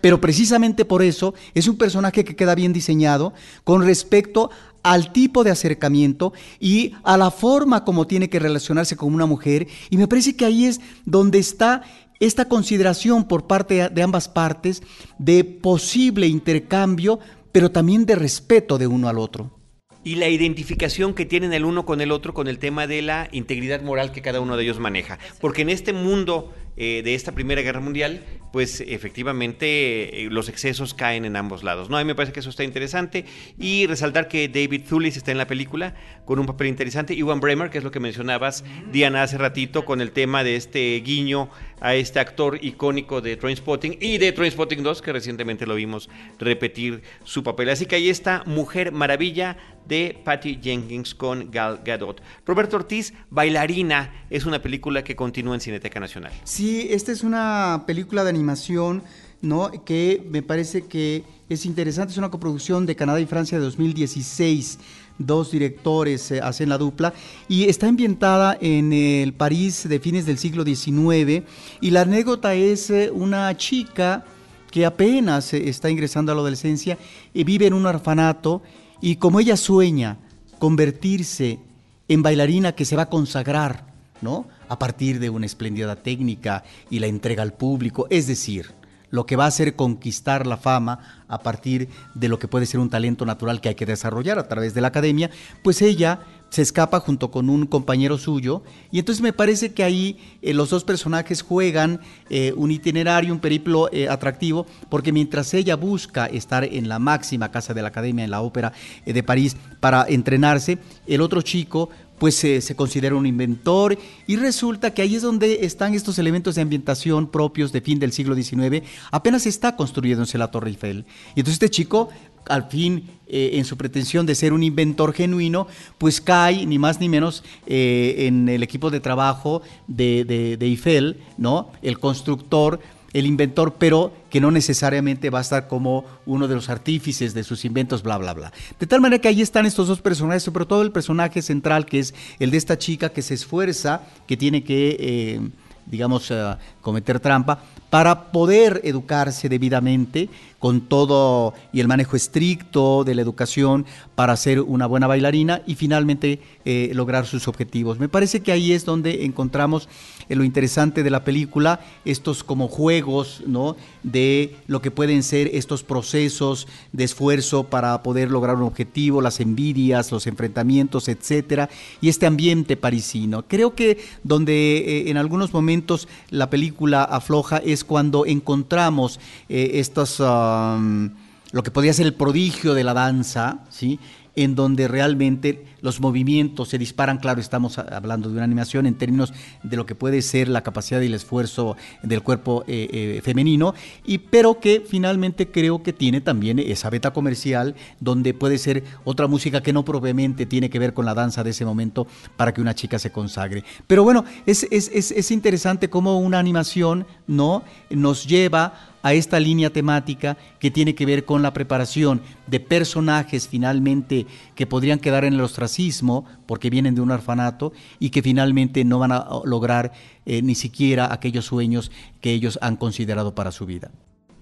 Pero precisamente por eso es un personaje que queda bien diseñado con respecto al tipo de acercamiento y a la forma como tiene que relacionarse con una mujer. Y me parece que ahí es donde está esta consideración por parte de ambas partes de posible intercambio, pero también de respeto de uno al otro y la identificación que tienen el uno con el otro con el tema de la integridad moral que cada uno de ellos maneja. Porque en este mundo eh, de esta Primera Guerra Mundial, pues efectivamente eh, los excesos caen en ambos lados. ¿no? A mí me parece que eso está interesante. Y resaltar que David Thewlis está en la película con un papel interesante. Iwan Bremer, que es lo que mencionabas, Diana, hace ratito, con el tema de este guiño a este actor icónico de Trainspotting y de Trainspotting 2, que recientemente lo vimos repetir su papel. Así que ahí está Mujer Maravilla de Patty Jenkins con Gal Gadot. Roberto Ortiz, Bailarina, es una película que continúa en Cineteca Nacional. Sí, esta es una película de animación, ¿no? Que me parece que es interesante, es una coproducción de Canadá y Francia de 2016 dos directores eh, hacen la dupla y está ambientada en el París de fines del siglo XIX y la anécdota es eh, una chica que apenas eh, está ingresando a la adolescencia y vive en un orfanato y como ella sueña convertirse en bailarina que se va a consagrar, ¿no? A partir de una espléndida técnica y la entrega al público, es decir, lo que va a hacer conquistar la fama a partir de lo que puede ser un talento natural que hay que desarrollar a través de la academia, pues ella se escapa junto con un compañero suyo y entonces me parece que ahí eh, los dos personajes juegan eh, un itinerario, un periplo eh, atractivo, porque mientras ella busca estar en la máxima casa de la academia, en la ópera de París, para entrenarse, el otro chico pues se considera un inventor y resulta que ahí es donde están estos elementos de ambientación propios de fin del siglo XIX. Apenas está construyéndose la Torre Eiffel. Y entonces este chico, al fin, eh, en su pretensión de ser un inventor genuino, pues cae ni más ni menos eh, en el equipo de trabajo de, de, de Eiffel, ¿no? El constructor el inventor, pero que no necesariamente va a estar como uno de los artífices de sus inventos, bla, bla, bla. De tal manera que ahí están estos dos personajes, sobre todo el personaje central, que es el de esta chica que se esfuerza, que tiene que, eh, digamos, uh, cometer trampa, para poder educarse debidamente con todo y el manejo estricto de la educación para ser una buena bailarina y finalmente eh, lograr sus objetivos. Me parece que ahí es donde encontramos eh, lo interesante de la película, estos como juegos, ¿no? De lo que pueden ser estos procesos de esfuerzo para poder lograr un objetivo, las envidias, los enfrentamientos, etcétera, y este ambiente parisino. Creo que donde eh, en algunos momentos la película afloja es cuando encontramos eh, estos, um, lo que podría ser el prodigio de la danza, ¿sí? en donde realmente los movimientos se disparan, claro, estamos hablando de una animación en términos de lo que puede ser la capacidad y el esfuerzo del cuerpo eh, eh, femenino, y, pero que finalmente creo que tiene también esa beta comercial donde puede ser otra música que no propiamente tiene que ver con la danza de ese momento para que una chica se consagre. Pero bueno, es, es, es, es interesante cómo una animación ¿no? nos lleva a esta línea temática que tiene que ver con la preparación de personajes finalmente que podrían quedar en el ostracismo porque vienen de un orfanato y que finalmente no van a lograr eh, ni siquiera aquellos sueños que ellos han considerado para su vida.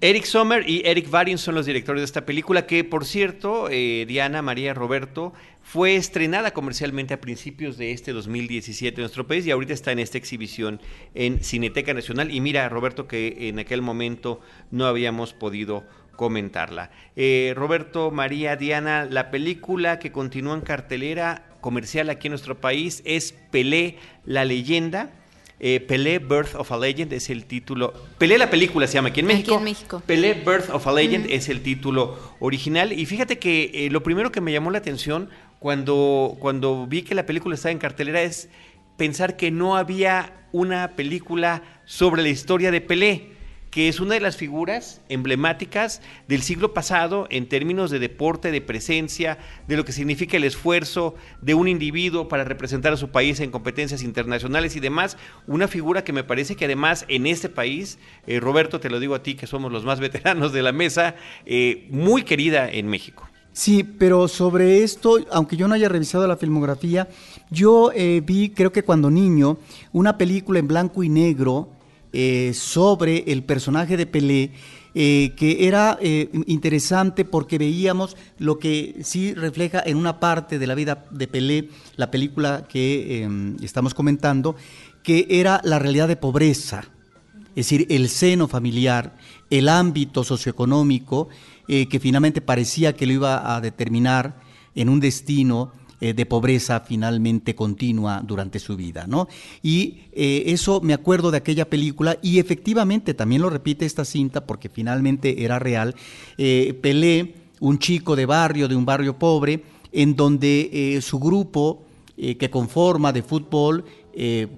Eric Sommer y Eric Varin son los directores de esta película que, por cierto, eh, Diana María Roberto fue estrenada comercialmente a principios de este 2017 en nuestro país y ahorita está en esta exhibición en Cineteca Nacional. Y mira, Roberto, que en aquel momento no habíamos podido comentarla. Eh, Roberto, María, Diana, la película que continúa en cartelera comercial aquí en nuestro país es Pelé, la leyenda eh, Pelé Birth of a Legend es el título. Pelé la película se llama aquí en México. Aquí en México. Pelé Birth of a Legend es el título original. Y fíjate que eh, lo primero que me llamó la atención cuando, cuando vi que la película estaba en cartelera es pensar que no había una película sobre la historia de Pelé que es una de las figuras emblemáticas del siglo pasado en términos de deporte, de presencia, de lo que significa el esfuerzo de un individuo para representar a su país en competencias internacionales y demás. Una figura que me parece que además en este país, eh, Roberto, te lo digo a ti que somos los más veteranos de la mesa, eh, muy querida en México. Sí, pero sobre esto, aunque yo no haya revisado la filmografía, yo eh, vi, creo que cuando niño, una película en blanco y negro eh, sobre el personaje de Pelé, eh, que era eh, interesante porque veíamos lo que sí refleja en una parte de la vida de Pelé, la película que em, estamos comentando, que era la realidad de pobreza, es decir, el seno familiar, el ámbito socioeconómico, que finalmente parecía que lo iba a determinar en un destino eh, de pobreza finalmente continua durante su vida, ¿no? Y eh, eso me acuerdo de aquella película y efectivamente también lo repite esta cinta porque finalmente era real. Eh, Pelé, un chico de barrio, de un barrio pobre, en donde su grupo que conforma de fútbol,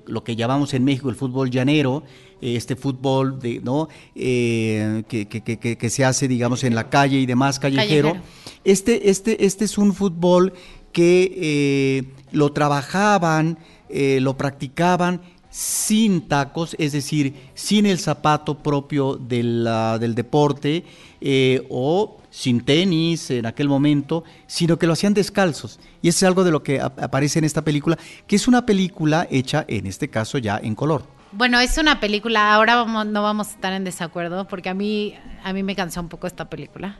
lo que llamamos en México el fútbol llanero, este fútbol de, ¿no? que, que, se hace, digamos, en la calle y demás, callejero. callejero. Este, este, este es un fútbol que eh, lo trabajaban, eh, lo practicaban sin tacos, es decir, sin el zapato propio del, del deporte eh, o sin tenis en aquel momento, sino que lo hacían descalzos. Y eso es algo de lo que aparece en esta película, que es una película hecha, en este caso, ya en color. Bueno, es una película, ahora vamos, no vamos a estar en desacuerdo, porque a mí, a mí me cansó un poco esta película.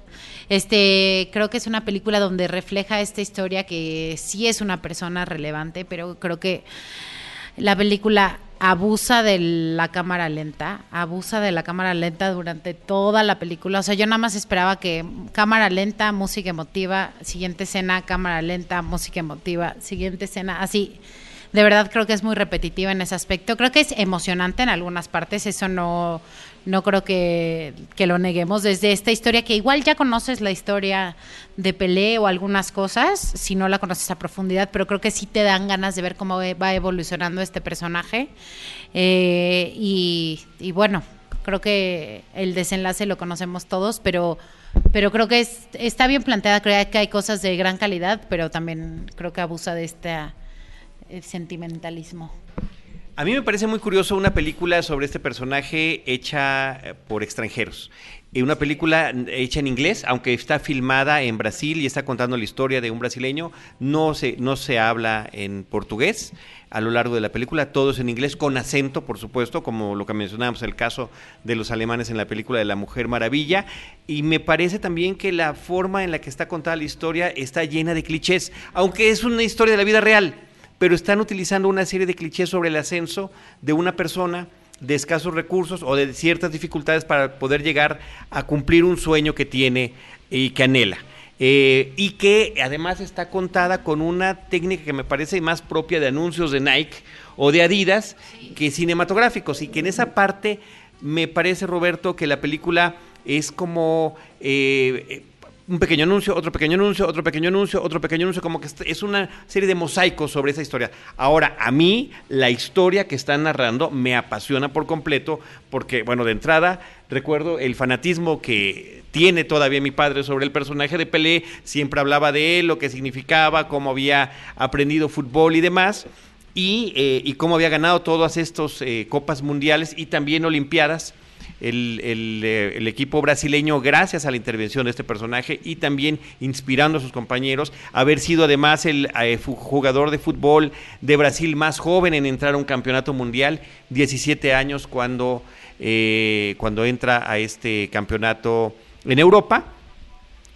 Este, creo que es una película donde refleja esta historia que sí es una persona relevante, pero creo que la película abusa de la cámara lenta, abusa de la cámara lenta durante toda la película. O sea, yo nada más esperaba que cámara lenta, música emotiva, siguiente escena, cámara lenta, música emotiva, siguiente escena, así de verdad creo que es muy repetitiva en ese aspecto. Creo que es emocionante en algunas partes, eso no, no creo que, lo neguemos. Desde esta historia, que igual ya conoces la historia de Pelé o algunas cosas, si no la conoces a profundidad, pero creo que sí te dan ganas de ver cómo va evolucionando este personaje. Eh, y, y bueno, creo que el desenlace lo conocemos todos, pero pero creo que es, está bien planteada, creo que hay cosas de gran calidad, pero también creo que abusa de esta sentimentalismo. A mí me parece muy curioso una película sobre este personaje hecha eh, por extranjeros. Eh, una película hecha en inglés, aunque está filmada en Brasil y está contando la historia de un brasileño, no se, no se habla en portugués a lo largo de la película, todo es en inglés, con acento, por supuesto, como lo que mencionábamos, el caso de los alemanes en la película de La Mujer Maravilla. Y me parece también que la forma en la que está contada la historia está llena de clichés, aunque es una historia de la vida real pero están utilizando una serie de clichés sobre el ascenso de una persona de escasos recursos o de ciertas dificultades para poder llegar a cumplir un sueño que tiene y que anhela. Eh, y que además está contada con una técnica que me parece más propia de anuncios de Nike o de Adidas que cinematográficos y que en esa parte me parece Roberto que la película es como eh, un pequeño anuncio, otro pequeño anuncio, otro pequeño anuncio, otro pequeño anuncio, como que es una serie de mosaicos sobre esa historia. Ahora, a mí la historia que están narrando me apasiona por completo porque, bueno, de entrada, recuerdo el fanatismo que tiene todavía mi padre sobre el personaje de Pelé, siempre hablaba de él, lo que significaba, cómo había aprendido fútbol y demás. Y, eh, cómo había ganado todas estas eh, copas mundiales y también olimpiadas eh, el, equipo brasileño gracias a la intervención de este personaje y también inspirando a sus compañeros, haber sido además el eh, jugador de fútbol de Brasil más joven en entrar a un campeonato mundial, 17 años cuando, eh, cuando entra a este campeonato en Europa.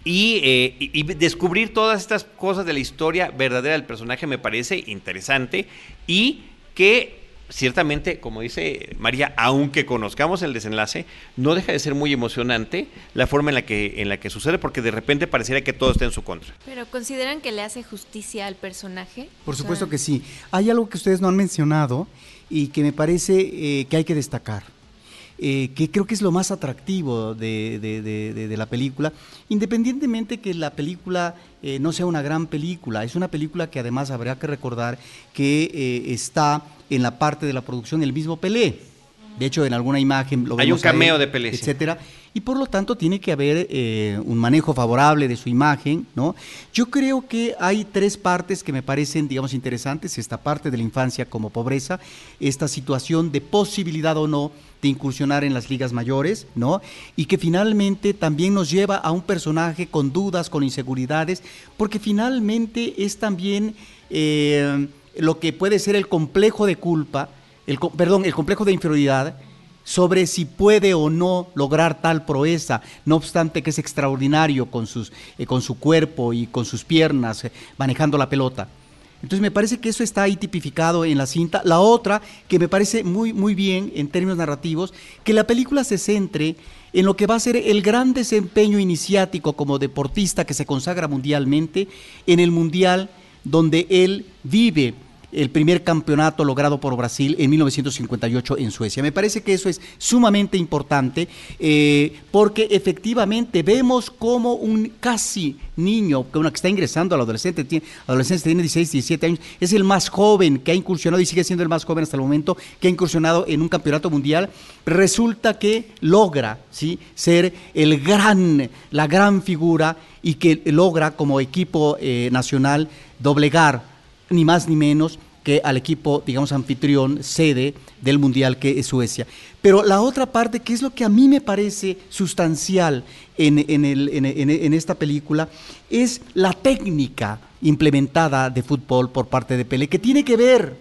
Y, descubrir todas estas cosas de la historia verdadera del personaje me parece interesante y que ciertamente, como dice María, aunque conozcamos el desenlace, no deja de ser muy emocionante la forma en la que en la que sucede, porque de repente pareciera que todo está en su contra. Pero consideran que le hace justicia al personaje. Por supuesto que sí. Hay algo que ustedes no han mencionado y que me parece eh, que hay que destacar. Eh, que creo que es lo más atractivo de, la película, independientemente que la película eh, no sea una gran película, es una película que además habría que recordar que está en la parte de la producción el mismo Pelé. De hecho, en alguna imagen lo Hay un cameo de Pelé. Etcétera. Y por lo tanto tiene que haber eh, un manejo favorable de su imagen, ¿no? Yo creo que hay tres partes que me parecen, digamos, interesantes. Esta parte de la infancia como pobreza, esta situación de posibilidad o no de incursionar en las ligas mayores, ¿no? Y que finalmente también nos lleva a un personaje con dudas, con inseguridades, porque finalmente es también... Eh, lo que puede ser el complejo de culpa, el, perdón, el complejo de inferioridad sobre si puede o no lograr tal proeza, no obstante que es extraordinario con, sus, eh, con su cuerpo y con sus piernas eh, manejando la pelota. Entonces me parece que eso está ahí tipificado en la cinta. La otra, que me parece muy, muy bien en términos narrativos, que la película se centre en lo que va a ser el gran desempeño iniciático como deportista que se consagra mundialmente en el Mundial donde él vive el primer campeonato logrado por Brasil en 1958 en Suecia. Me parece que eso es sumamente importante eh, porque efectivamente vemos como un casi niño, que está ingresando a la adolescente, tiene, adolescencia tiene 16, 17 años, es el más joven que ha incursionado y sigue siendo el más joven hasta el momento que ha incursionado en un campeonato mundial, resulta que logra ¿sí? ser el gran, la gran figura y que logra como equipo eh, nacional doblegar ni más ni menos que al equipo, digamos, anfitrión, sede del Mundial que es Suecia. Pero la otra parte, que es lo que a mí me parece sustancial en, en, esta película, es la técnica implementada de fútbol por parte de Pelé, que tiene que ver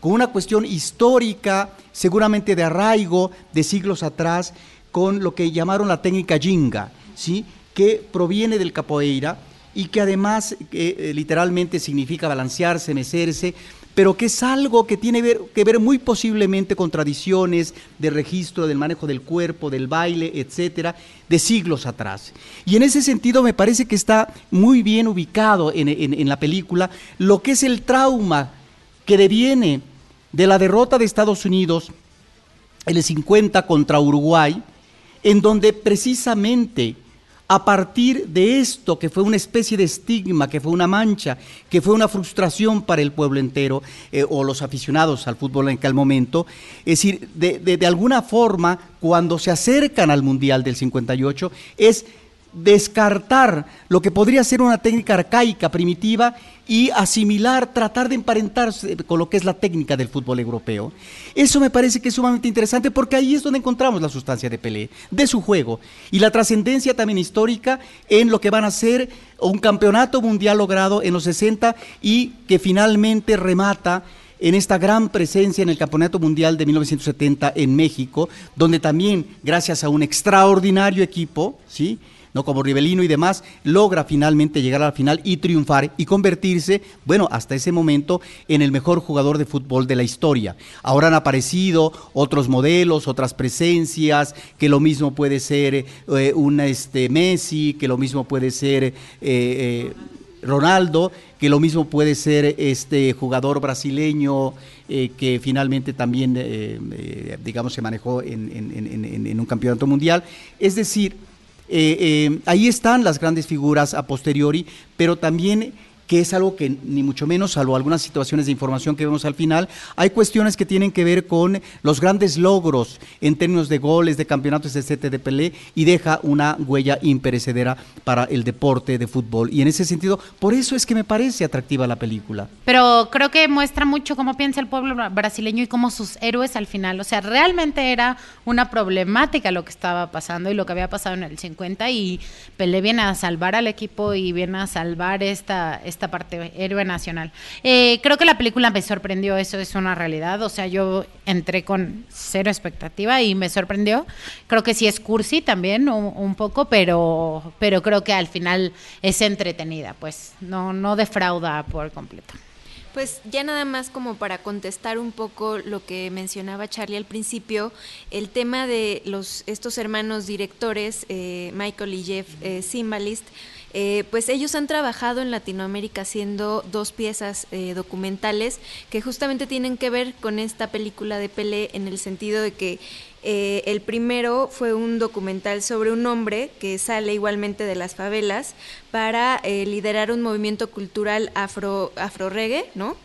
con una cuestión histórica, seguramente de arraigo de siglos atrás, con lo que llamaron la técnica jinga, ¿sí? que proviene del capoeira y que además eh, literalmente significa balancearse, mecerse, pero que es algo que tiene que ver muy posiblemente con tradiciones de registro del manejo del cuerpo, del baile, etcétera, de siglos atrás. Y en ese sentido me parece que está muy bien ubicado en, en la película lo que es el trauma que deviene de la derrota de Estados Unidos en el 50 contra Uruguay, en donde precisamente a partir de esto, que fue una especie de estigma, que fue una mancha, que fue una frustración para el pueblo entero eh, o los aficionados al fútbol en aquel momento, es decir, de, de alguna forma, cuando se acercan al Mundial del 58, es descartar lo que podría ser una técnica arcaica, primitiva, y asimilar, tratar de emparentarse con lo que es la técnica del fútbol europeo. Eso me parece que es sumamente interesante porque ahí es donde encontramos la sustancia de Pelé, de su juego, y la trascendencia también histórica en lo que van a ser un campeonato mundial logrado en los 60 y que finalmente remata en esta gran presencia en el Campeonato Mundial de 1970 en México, donde también, gracias a un extraordinario equipo, ¿sí? ¿No? como Rivelino y demás, logra finalmente llegar a la final y triunfar y convertirse, bueno, hasta ese momento en el mejor jugador de fútbol de la historia. Ahora han aparecido otros modelos, otras presencias, que lo mismo puede ser eh, un este, Messi, que lo mismo puede ser... Eh, eh, Ronaldo, que lo mismo puede ser este jugador brasileño que finalmente también, digamos, se manejó en, un campeonato mundial. Es decir, ahí están las grandes figuras a posteriori, pero también que es algo que ni mucho menos, salvo algunas situaciones de información que vemos al final, hay cuestiones que tienen que ver con los grandes logros en términos de goles, de campeonatos, etcétera, de Pelé, y deja una huella imperecedera para el deporte de fútbol. Y en ese sentido, por eso es que me parece atractiva la película. Pero creo que muestra mucho cómo piensa el pueblo brasileño y cómo sus héroes al final, o sea, realmente era una problemática lo que estaba pasando y lo que había pasado en el 50 y Pelé viene a salvar al equipo y viene a salvar esta esta parte, héroe nacional. Eh, creo que la película me sorprendió, eso es una realidad, o sea, yo entré con cero expectativa y me sorprendió. Creo que sí es cursi también, un, poco, pero, pero creo que al final es entretenida, pues no, no defrauda por completo. Pues ya nada más como para contestar un poco lo que mencionaba Charlie al principio, el tema de los estos hermanos directores, eh, Michael y Jeff eh, Simbalist, eh, pues ellos han trabajado en Latinoamérica haciendo dos piezas eh, documentales que justamente tienen que ver con esta película de Pelé en el sentido de que eh, el primero fue un documental sobre un hombre que sale igualmente de las favelas para liderar un movimiento cultural afro, afro reggae, ¿no?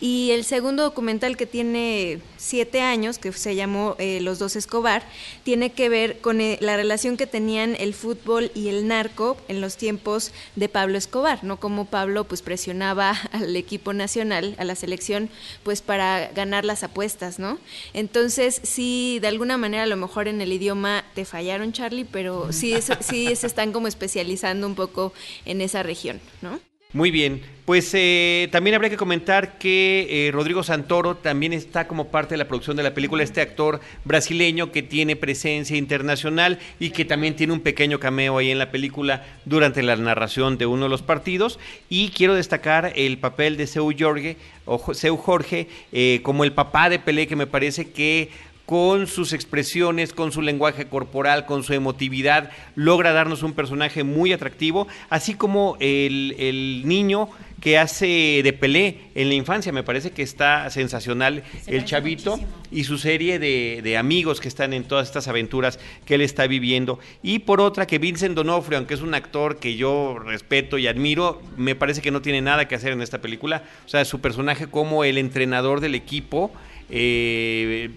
Y el segundo documental que tiene siete años, que se llamó eh, Los dos Escobar, tiene que ver con eh, la relación que tenían el fútbol y el narco en los tiempos de Pablo Escobar, ¿no? Como Pablo pues presionaba al equipo nacional, a la selección, pues para ganar las apuestas, ¿no? Entonces, sí, de alguna manera a lo mejor en el idioma te fallaron, Charlie, pero sí, sí se están como especializando un poco en esa región, ¿no? Muy bien, pues eh, también habría que comentar que eh, Rodrigo Santoro también está como parte de la producción de la película, este actor brasileño que tiene presencia internacional y que también tiene un pequeño cameo ahí en la película durante la narración de uno de los partidos. Y quiero destacar el papel de Seu Jorge, Seu Jorge eh, como el papá de Pelé, que me parece que con sus expresiones, con su lenguaje corporal, con su emotividad, logra darnos un personaje muy atractivo, así como el, niño que hace de Pelé en la infancia. Me parece que está sensacional el chavito y su serie de, de, amigos que están en todas estas aventuras que él está viviendo. Y por otra, que Vincent Donofrio, aunque es un actor que yo respeto y admiro, me parece que no tiene nada que hacer en esta película. O sea, su personaje como el entrenador del equipo. Eh,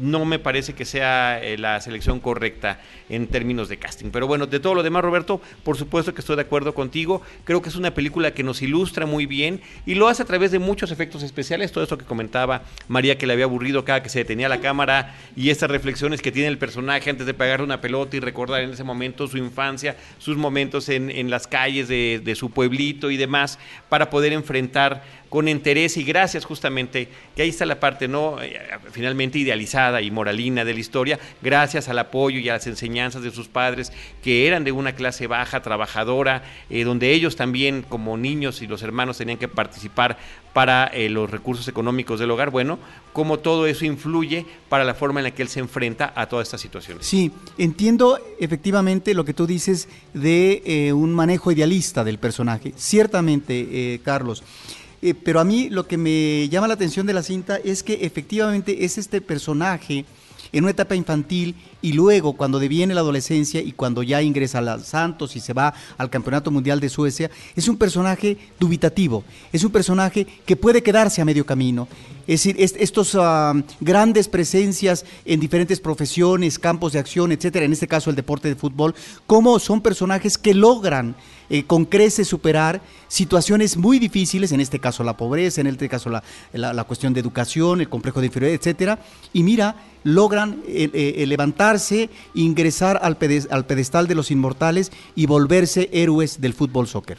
no me parece que sea eh, la selección correcta en términos de casting. Pero bueno, de todo lo demás, Roberto, por supuesto que estoy de acuerdo contigo. Creo que es una película que nos ilustra muy bien y lo hace a través de muchos efectos especiales. Todo eso que comentaba María, que le había aburrido cada que se detenía la cámara y estas reflexiones que tiene el personaje antes de pegarle una pelota y recordar en ese momento su infancia, sus momentos en, las calles de, de su pueblito y demás, para poder enfrentar con interés y gracias justamente, que ahí está la parte no eh, finalmente idealizada y moralina de la historia, gracias al apoyo y a las enseñanzas de sus padres que eran de una clase baja, trabajadora, eh, donde ellos también como niños y los hermanos tenían que participar para eh, los recursos económicos del hogar, bueno, cómo todo eso influye para la forma en la que él se enfrenta a todas estas situaciones. Sí, entiendo efectivamente lo que tú dices de un manejo idealista del personaje, ciertamente, Carlos. Eh, pero a mí lo que me llama la atención de la cinta es que efectivamente es este personaje en una etapa infantil y luego cuando deviene la adolescencia y cuando ya ingresa a Santos y se va al Campeonato Mundial de Suecia, es un personaje dubitativo, es un personaje que puede quedarse a medio camino. Es decir, estos ah, grandes presencias en diferentes profesiones, campos de acción, etcétera, en este caso el deporte de fútbol, cómo son personajes que logran eh, con creces superar situaciones muy difíciles, en este caso la pobreza, en este caso la, la, cuestión de educación, el complejo de inferioridad, etcétera, y mira, logran eh, eh, ingresar al, al pedestal de los inmortales y volverse héroes del fútbol soccer.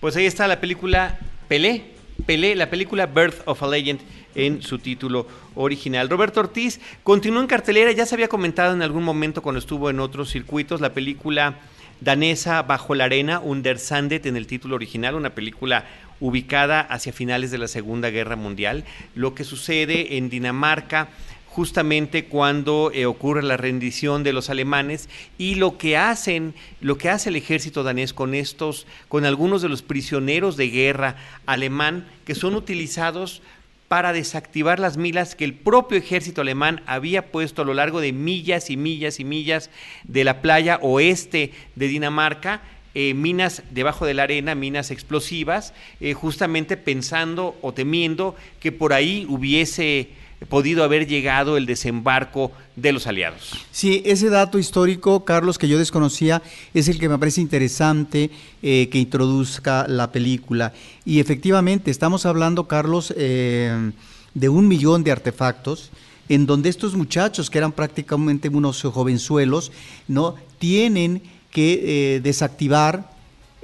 Pues ahí está la película Pelé, Pelé, la película Birth of a Legend en su título original. Roberto Ortiz continuó en cartelera, ya se había comentado en algún momento cuando estuvo en otros circuitos, la película danesa Bajo la Arena, Under Sandet en el título original, una película ubicada hacia finales de la Segunda Guerra Mundial. Lo que sucede en Dinamarca justamente cuando eh, ocurre la rendición de los alemanes y lo que hacen, lo que hace el ejército danés con estos, con algunos de los prisioneros de guerra alemán que son utilizados para desactivar las milas que el propio ejército alemán había puesto a lo largo de millas y millas y millas de la playa oeste de Dinamarca, eh, minas debajo de la arena, minas explosivas, eh, justamente pensando o temiendo que por ahí hubiese podido haber llegado el desembarco de los aliados. Sí, ese dato histórico, Carlos, que yo desconocía, es el que me parece interesante eh, que introduzca la película. Y efectivamente, estamos hablando, Carlos, eh, de un millón de artefactos en donde estos muchachos, que eran prácticamente unos jovenzuelos, ¿no? tienen que eh, desactivar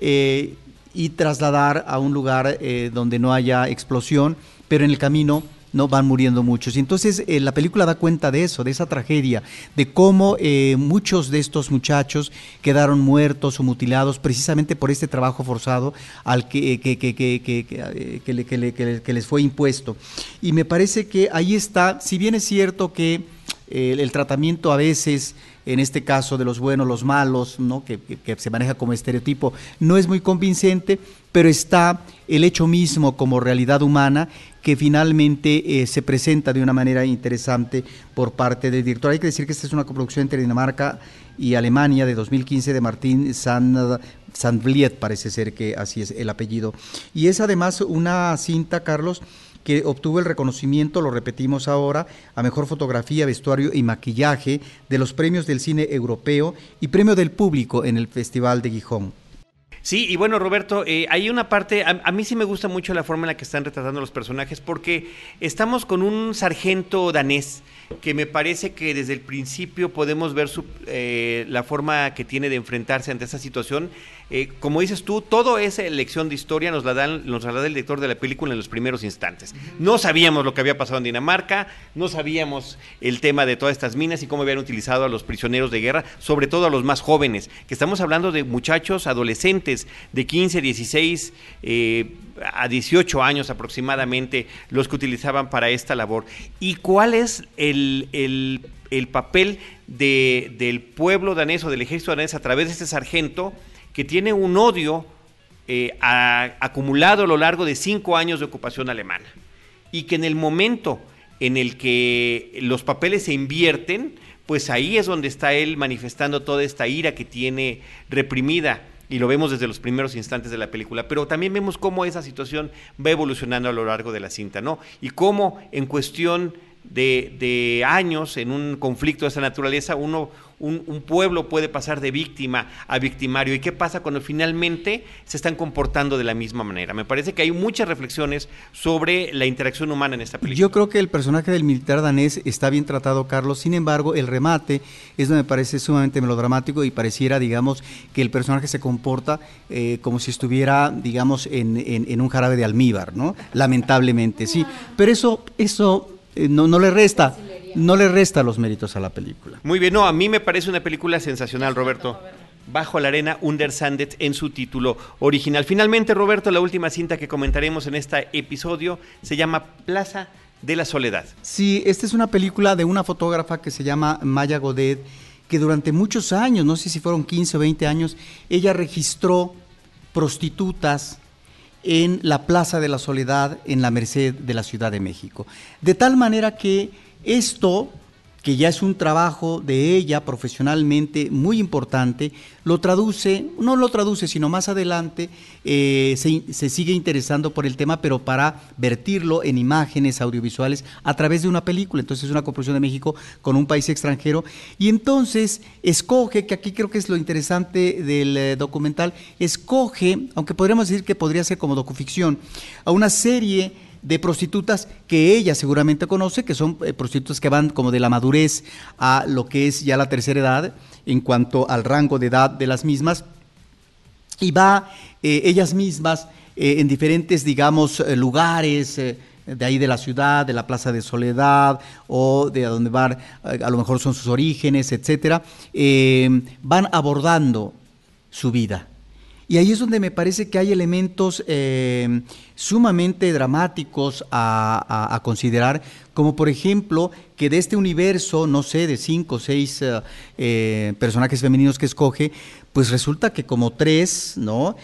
y trasladar a un lugar donde no haya explosión, pero en el camino no van muriendo muchos. Y entonces eh, la película da cuenta de eso, de esa tragedia, de cómo eh, muchos de estos muchachos quedaron muertos o mutilados precisamente por este trabajo forzado al que, les fue impuesto. Y me parece que ahí está, si bien es cierto que eh, el tratamiento a veces en este caso de los buenos, los malos, ¿no? que, se maneja como estereotipo, no es muy convincente, pero está el hecho mismo como realidad humana que finalmente eh, se presenta de una manera interesante por parte del director. Hay que decir que esta es una coproducción entre Dinamarca y Alemania de 2015 de Martín Sand, Sandvliet, parece ser que así es el apellido. Y es además una cinta, Carlos, que obtuvo el reconocimiento, lo repetimos ahora, a mejor fotografía, vestuario y maquillaje de los premios del cine europeo y premio del público en el Festival de Gijón. Sí, y bueno, Roberto, eh, hay una parte, a, mí sí me gusta mucho la forma en la que están retratando los personajes, porque estamos con un sargento danés que me parece que desde el principio podemos ver eh, la forma que tiene de enfrentarse ante esa situación. Eh, como dices tú, todo esa lección de historia nos la, dan, nos la da el director de la película en los primeros instantes. No sabíamos lo que había pasado en Dinamarca, no sabíamos el tema de todas estas minas y cómo habían utilizado a los prisioneros de guerra, sobre todo a los más jóvenes, que estamos hablando de muchachos adolescentes de 15, 16 eh, a 18 años aproximadamente, los que utilizaban para esta labor. ¿Y cuál es el, el, papel de, del pueblo danés o del ejército danés a través de este sargento que tiene un odio eh, acumulado a lo largo de cinco años de ocupación alemana? Y que en el momento en el que los papeles se invierten, pues ahí es donde está él manifestando toda esta ira que tiene reprimida y lo vemos desde los primeros instantes de la película, pero también vemos cómo esa situación va evolucionando a lo largo de la cinta, ¿no? Y cómo en cuestión de, de años, en un conflicto de esa naturaleza, uno un, pueblo puede pasar de víctima a victimario y qué pasa cuando finalmente se están comportando de la misma manera. Me parece que hay muchas reflexiones sobre la interacción humana en esta película. Yo creo que el personaje del militar danés está bien tratado, Carlos, sin embargo, el remate es donde me parece sumamente melodramático y pareciera, digamos, que el personaje se comporta eh, como si estuviera, digamos, en, en, un jarabe de almíbar, ¿no? Lamentablemente, sí. Pero eso, eso eh, no, no le resta no le resta los méritos a la película. Muy bien, no, a mí me parece una película sensacional, Roberto. Bajo la arena, Under Sandet en su título original. Finalmente, Roberto, la última cinta que comentaremos en este episodio se llama Plaza de la Soledad. Sí, esta es una película de una fotógrafa que se llama Maya Godet, que durante muchos años, no sé si fueron 15 o 20 años, ella registró prostitutas en la Plaza de la Soledad en la Merced de la Ciudad de México. De tal manera que esto, que ya es un trabajo de ella profesionalmente muy importante, lo traduce, no lo traduce, sino más adelante eh, se, sigue interesando por el tema, pero para vertirlo en imágenes audiovisuales a través de una película. Entonces es una coproducción de México con un país extranjero. Y entonces escoge, que aquí creo que es lo interesante del eh, documental, escoge, aunque podríamos decir que podría ser como docuficción, a una serie de prostitutas que ella seguramente conoce, que son eh, prostitutas que van como de la madurez a lo que es ya la tercera edad en cuanto al rango de edad de las mismas, y va eh, ellas mismas eh, en diferentes, digamos, lugares de ahí de la ciudad, de la Plaza de Soledad o de donde van, a lo mejor son sus orígenes, etcétera, van abordando su vida. Y ahí es donde me parece que hay elementos eh, sumamente dramáticos a, considerar, como por ejemplo que de este universo, no sé, de cinco o seis eh, eh, personajes femeninos que escoge, pues resulta que como tres, ¿no?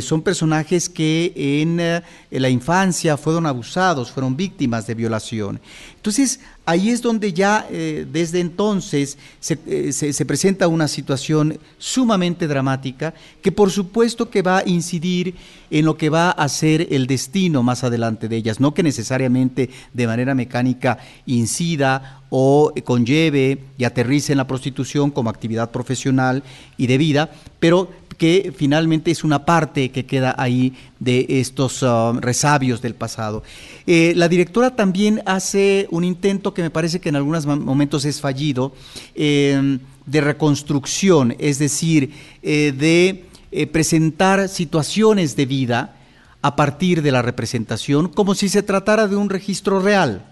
Son personajes que en, la infancia fueron abusados, fueron víctimas de violación. Entonces, ahí es donde ya eh, desde entonces se, se, se, presenta una situación sumamente dramática que por supuesto que va a incidir en lo que va a ser el destino más adelante de ellas, no que necesariamente de manera mecánica incida o conlleve y aterrice en la prostitución como actividad profesional y de vida, pero que finalmente es una parte que queda ahí de estos uh, resabios del pasado. Eh, la directora también hace un intento que me parece que en algunos momentos es fallido, eh, de reconstrucción, es decir, eh, de eh, presentar situaciones de vida a partir de la representación como si se tratara de un registro real.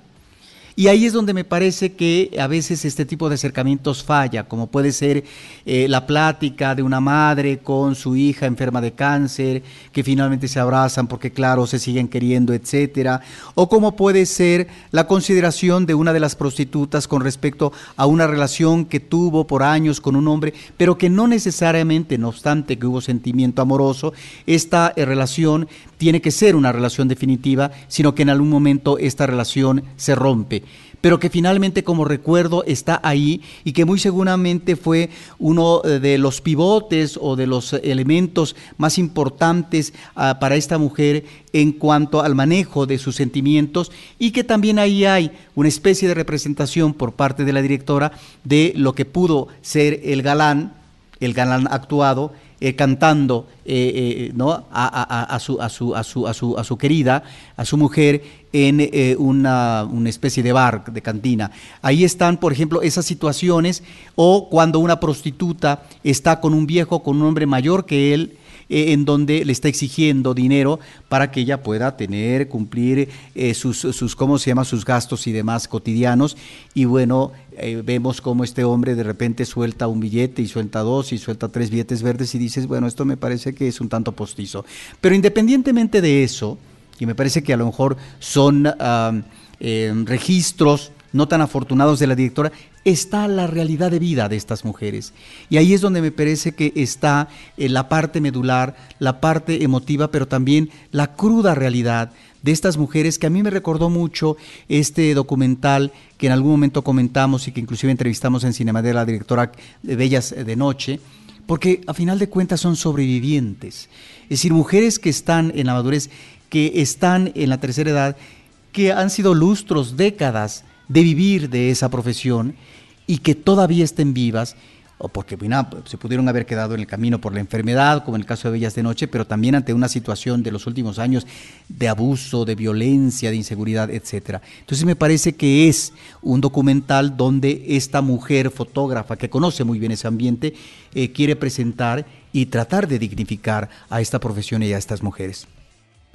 Y ahí es donde me parece que a veces este tipo de acercamientos falla, como puede ser eh, la plática de una madre con su hija enferma de cáncer, que finalmente se abrazan porque claro, se siguen queriendo, etcétera, o como puede ser la consideración de una de las prostitutas con respecto a una relación que tuvo por años con un hombre, pero que no necesariamente, no obstante que hubo sentimiento amoroso, esta eh, relación tiene que ser una relación definitiva, sino que en algún momento esta relación se rompe pero que finalmente como recuerdo está ahí y que muy seguramente fue uno eh, de los pivotes o de los elementos más importantes uh, para esta mujer en cuanto al manejo de sus sentimientos y que también ahí hay una especie de representación por parte de la directora de lo que pudo ser el galán, el galán actuado, eh, cantando eh, ¿no? A, su, a, su, a, su, a, su, a su querida, a su mujer, en eh, una, una, especie de bar, de cantina. Ahí están, por ejemplo, esas situaciones, o cuando una prostituta está con un viejo, con un hombre mayor que él, eh, en donde le está exigiendo dinero para que ella pueda tener, cumplir eh, sus, sus, ¿cómo se llama?, sus gastos y demás cotidianos. Y bueno, vemos cómo este hombre de repente suelta un billete y suelta dos y suelta tres billetes verdes y dices, bueno, esto me parece que es un tanto postizo. Pero independientemente de eso, y me parece que a lo mejor son eh, registros no tan afortunados de la directora, está la realidad de vida de estas mujeres. Y ahí es donde me parece que está eh, la parte medular, la parte emotiva, pero también la cruda realidad de estas mujeres que a mí me recordó mucho este documental que en algún momento comentamos y que inclusive entrevistamos en Cinemadera la directora de Bellas de Noche, porque a final de cuentas son sobrevivientes. Es decir, mujeres que están en la madurez, que están en la tercera edad, que han sido lustros, décadas de vivir de esa profesión y que todavía estén vivas, o porque se pudieron haber quedado en el camino por la enfermedad, como en el caso de Bellas de Noche, pero también ante una situación de los últimos años de abuso, de violencia, de inseguridad, etcétera. Entonces me parece que es un documental donde esta mujer fotógrafa que conoce muy bien ese ambiente eh, quiere presentar y tratar de dignificar a esta profesión y a estas mujeres.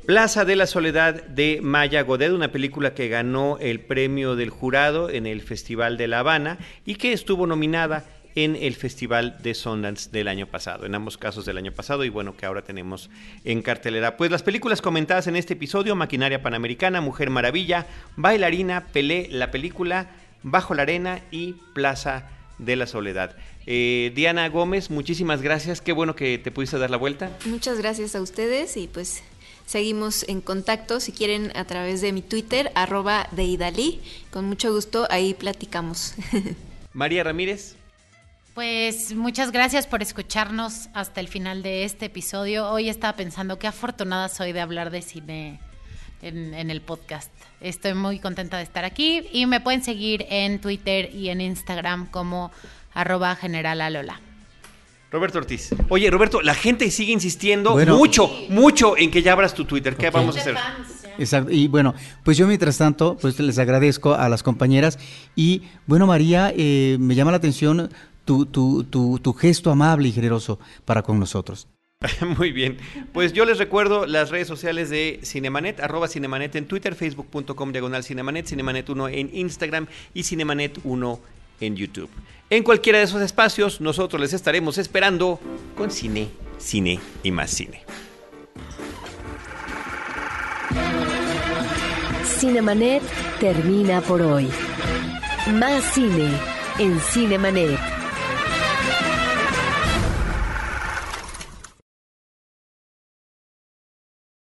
Plaza de la Soledad de Maya Godet, una película que ganó el premio del jurado en el Festival de La Habana y que estuvo nominada en el Festival de Sundance del año pasado, en ambos casos del año pasado y bueno, que ahora tenemos en cartelera. Pues las películas comentadas en este episodio, Maquinaria Panamericana, Mujer Maravilla, Bailarina, Pelé, la película, Bajo la Arena y Plaza de la Soledad. Eh, Diana Gómez, muchísimas gracias, qué bueno que te pudiste dar la vuelta. Muchas gracias a ustedes y pues seguimos en contacto, si quieren, a través de mi Twitter, arroba de Idalí. Con mucho gusto, ahí platicamos. María Ramírez. Pues muchas gracias por escucharnos hasta el final de este episodio. Hoy estaba pensando qué afortunada soy de hablar de cine en, en, el podcast. Estoy muy contenta de estar aquí y me pueden seguir en Twitter y en Instagram como arroba generalalola. Roberto Ortiz. Oye, Roberto, la gente sigue insistiendo bueno, mucho, mucho en que ya abras tu Twitter. ¿Qué okay. vamos a hacer? Exacto. Y bueno, pues yo mientras tanto, pues les agradezco a las compañeras. Y bueno, María, eh, me llama la atención tu, tu, tu, tu gesto amable y generoso para con nosotros. Muy bien. Pues yo les recuerdo las redes sociales de Cinemanet, arroba Cinemanet en Twitter, facebook.com diagonal Cinemanet, Cinemanet1 en Instagram y Cinemanet1 en YouTube. En cualquiera de esos espacios, nosotros les estaremos esperando con cine, cine y más cine. Cinemanet termina por hoy. Más cine en Cinemanet.